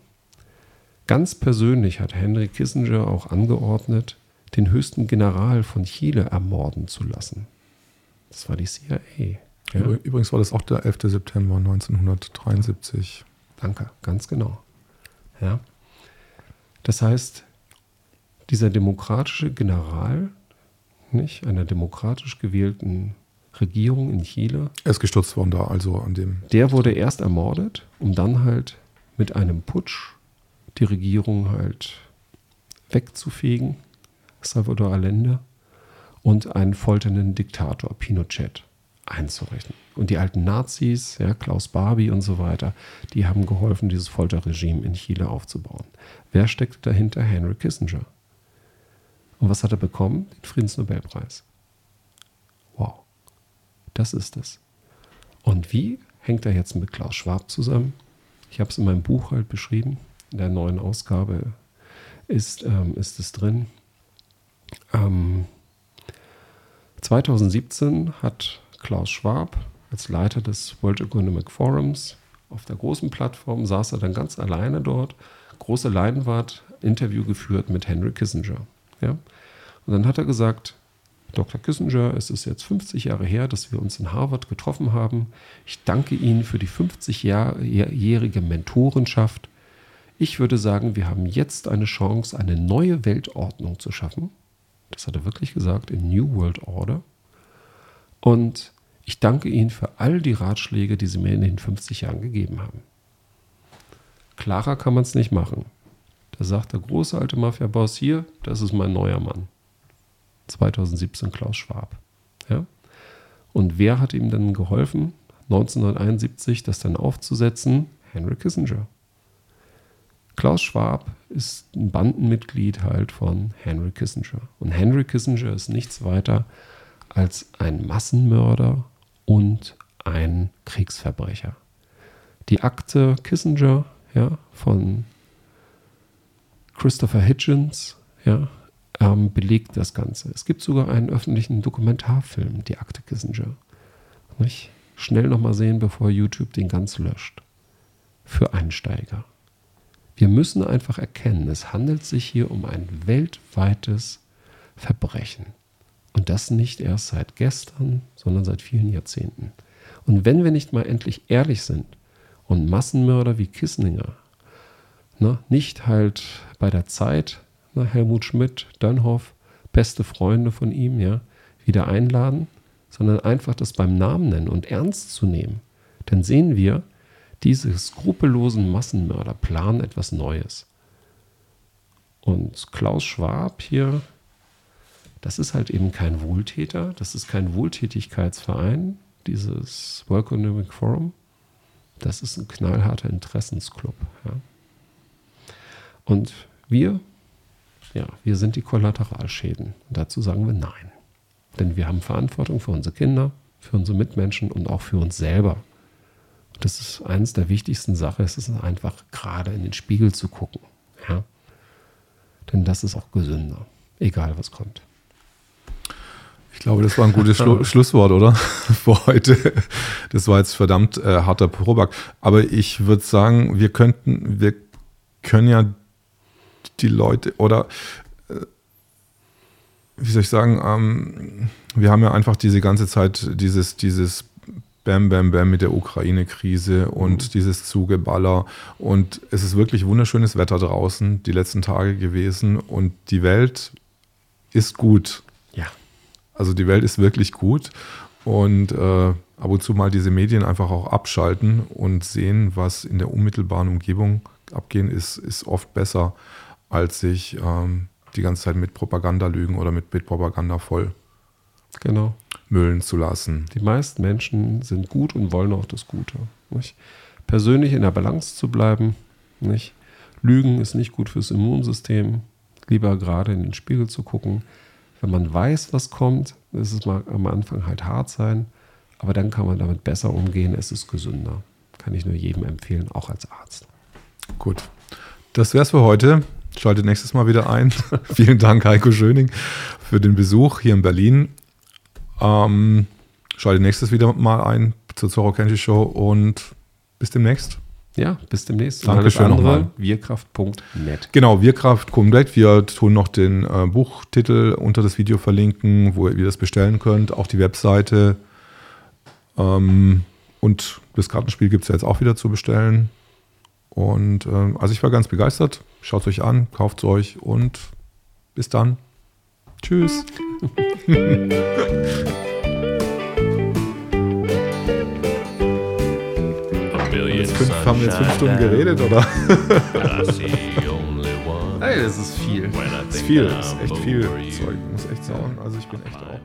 Ganz persönlich hat Henry Kissinger auch angeordnet, den höchsten General von Chile ermorden zu lassen. Das war die CIA. Ja? Übrigens war das auch der 11. September 1973. Danke, ganz genau. Ja. Das heißt, dieser demokratische General, nicht, einer demokratisch gewählten Regierung in Chile. Er ist gestürzt worden da, also an dem. Der wurde erst ermordet, um dann halt mit einem Putsch die Regierung halt wegzufegen, Salvador Allende, und einen folternden Diktator, Pinochet, einzurichten. Und die alten Nazis, ja, Klaus Barbie und so weiter, die haben geholfen, dieses Folterregime in Chile aufzubauen. Wer steckte dahinter? Henry Kissinger. Und was hat er bekommen? Den Friedensnobelpreis. Wow. Das ist es. Und wie hängt er jetzt mit Klaus Schwab zusammen? Ich habe es in meinem Buch halt beschrieben. In der neuen Ausgabe ist, ähm, ist es drin. Ähm, 2017 hat Klaus Schwab als Leiter des World Economic Forums auf der großen Plattform saß er dann ganz alleine dort, große Leinwand, Interview geführt mit Henry Kissinger. Ja? Und dann hat er gesagt, Dr. Kissinger, es ist jetzt 50 Jahre her, dass wir uns in Harvard getroffen haben. Ich danke Ihnen für die 50-jährige Mentorenschaft. Ich würde sagen, wir haben jetzt eine Chance, eine neue Weltordnung zu schaffen. Das hat er wirklich gesagt, in New World Order. Und ich danke Ihnen für all die Ratschläge, die Sie mir in den 50 Jahren gegeben haben. Klarer kann man es nicht machen. Da sagt der große alte Mafia-Boss hier, das ist mein neuer Mann. 2017 Klaus Schwab. Ja? Und wer hat ihm dann geholfen, 1971 das dann aufzusetzen? Henry Kissinger. Klaus Schwab ist ein Bandenmitglied halt von Henry Kissinger. Und Henry Kissinger ist nichts weiter als ein Massenmörder und ein Kriegsverbrecher. Die Akte Kissinger ja, von Christopher Hitchens ja, ähm, belegt das Ganze. Es gibt sogar einen öffentlichen Dokumentarfilm, die Akte Kissinger. Nicht? Schnell nochmal sehen, bevor YouTube den ganz löscht. Für Einsteiger. Wir müssen einfach erkennen, es handelt sich hier um ein weltweites Verbrechen. Und das nicht erst seit gestern, sondern seit vielen Jahrzehnten. Und wenn wir nicht mal endlich ehrlich sind und Massenmörder wie Kissinger ne, nicht halt bei der Zeit na, Helmut Schmidt, Dönhoff, beste Freunde von ihm, ja, wieder einladen, sondern einfach das beim Namen nennen und ernst zu nehmen. Dann sehen wir, diese skrupellosen Massenmörder planen etwas Neues. Und Klaus Schwab hier, das ist halt eben kein Wohltäter, das ist kein Wohltätigkeitsverein, dieses World Economic Forum. Das ist ein knallharter Interessensclub. Ja. Und wir ja, wir sind die Kollateralschäden. Und dazu sagen wir nein. Denn wir haben Verantwortung für unsere Kinder, für unsere Mitmenschen und auch für uns selber. Das ist eines der wichtigsten Sachen, es ist einfach gerade in den Spiegel zu gucken. Ja? Denn das ist auch gesünder, egal was kommt. Ich glaube, das war ein gutes Schlu [LAUGHS] Schlusswort, oder? [LAUGHS] Für heute. Das war jetzt verdammt äh, harter Probak. Aber ich würde sagen, wir könnten, wir können ja die Leute oder äh, wie soll ich sagen, ähm, wir haben ja einfach diese ganze Zeit dieses, dieses Bam, Bam, Bam mit der Ukraine-Krise und mhm. dieses Zugeballer. Und es ist wirklich wunderschönes Wetter draußen, die letzten Tage gewesen. Und die Welt ist gut. Ja. Also die Welt ist wirklich gut und äh, ab und zu mal diese Medien einfach auch abschalten und sehen, was in der unmittelbaren Umgebung abgehen ist, ist oft besser, als sich ähm, die ganze Zeit mit Propaganda lügen oder mit, mit Propaganda voll genau. Müllen zu lassen. Die meisten Menschen sind gut und wollen auch das Gute. Nicht? Persönlich in der Balance zu bleiben. Nicht? Lügen ist nicht gut fürs Immunsystem. Lieber gerade in den Spiegel zu gucken. Wenn man weiß, was kommt, ist es mal am Anfang halt hart sein, aber dann kann man damit besser umgehen. Es ist gesünder. Kann ich nur jedem empfehlen, auch als Arzt. Gut. Das wär's für heute. Schaltet nächstes Mal wieder ein. [LAUGHS] Vielen Dank, Heiko Schöning, für den Besuch hier in Berlin. Ähm, schaltet nächstes wieder mal ein zur Zorro Kenshi Show und bis demnächst. Ja, bis demnächst. Dankeschön nochmal. Wirkraft.net. Genau, Wirkraft komplett. Wir tun noch den äh, Buchtitel unter das Video verlinken, wo ihr das bestellen könnt. Auch die Webseite. Ähm, und das Kartenspiel gibt es ja jetzt auch wieder zu bestellen. Und äh, also ich war ganz begeistert. Schaut es euch an, kauft es euch und bis dann. Tschüss. fünf, haben wir jetzt fünf Stunden geredet, oder? Ey, das ist viel. Das ist viel, das ist echt viel Zeug, muss echt sagen. Also ich bin echt auch.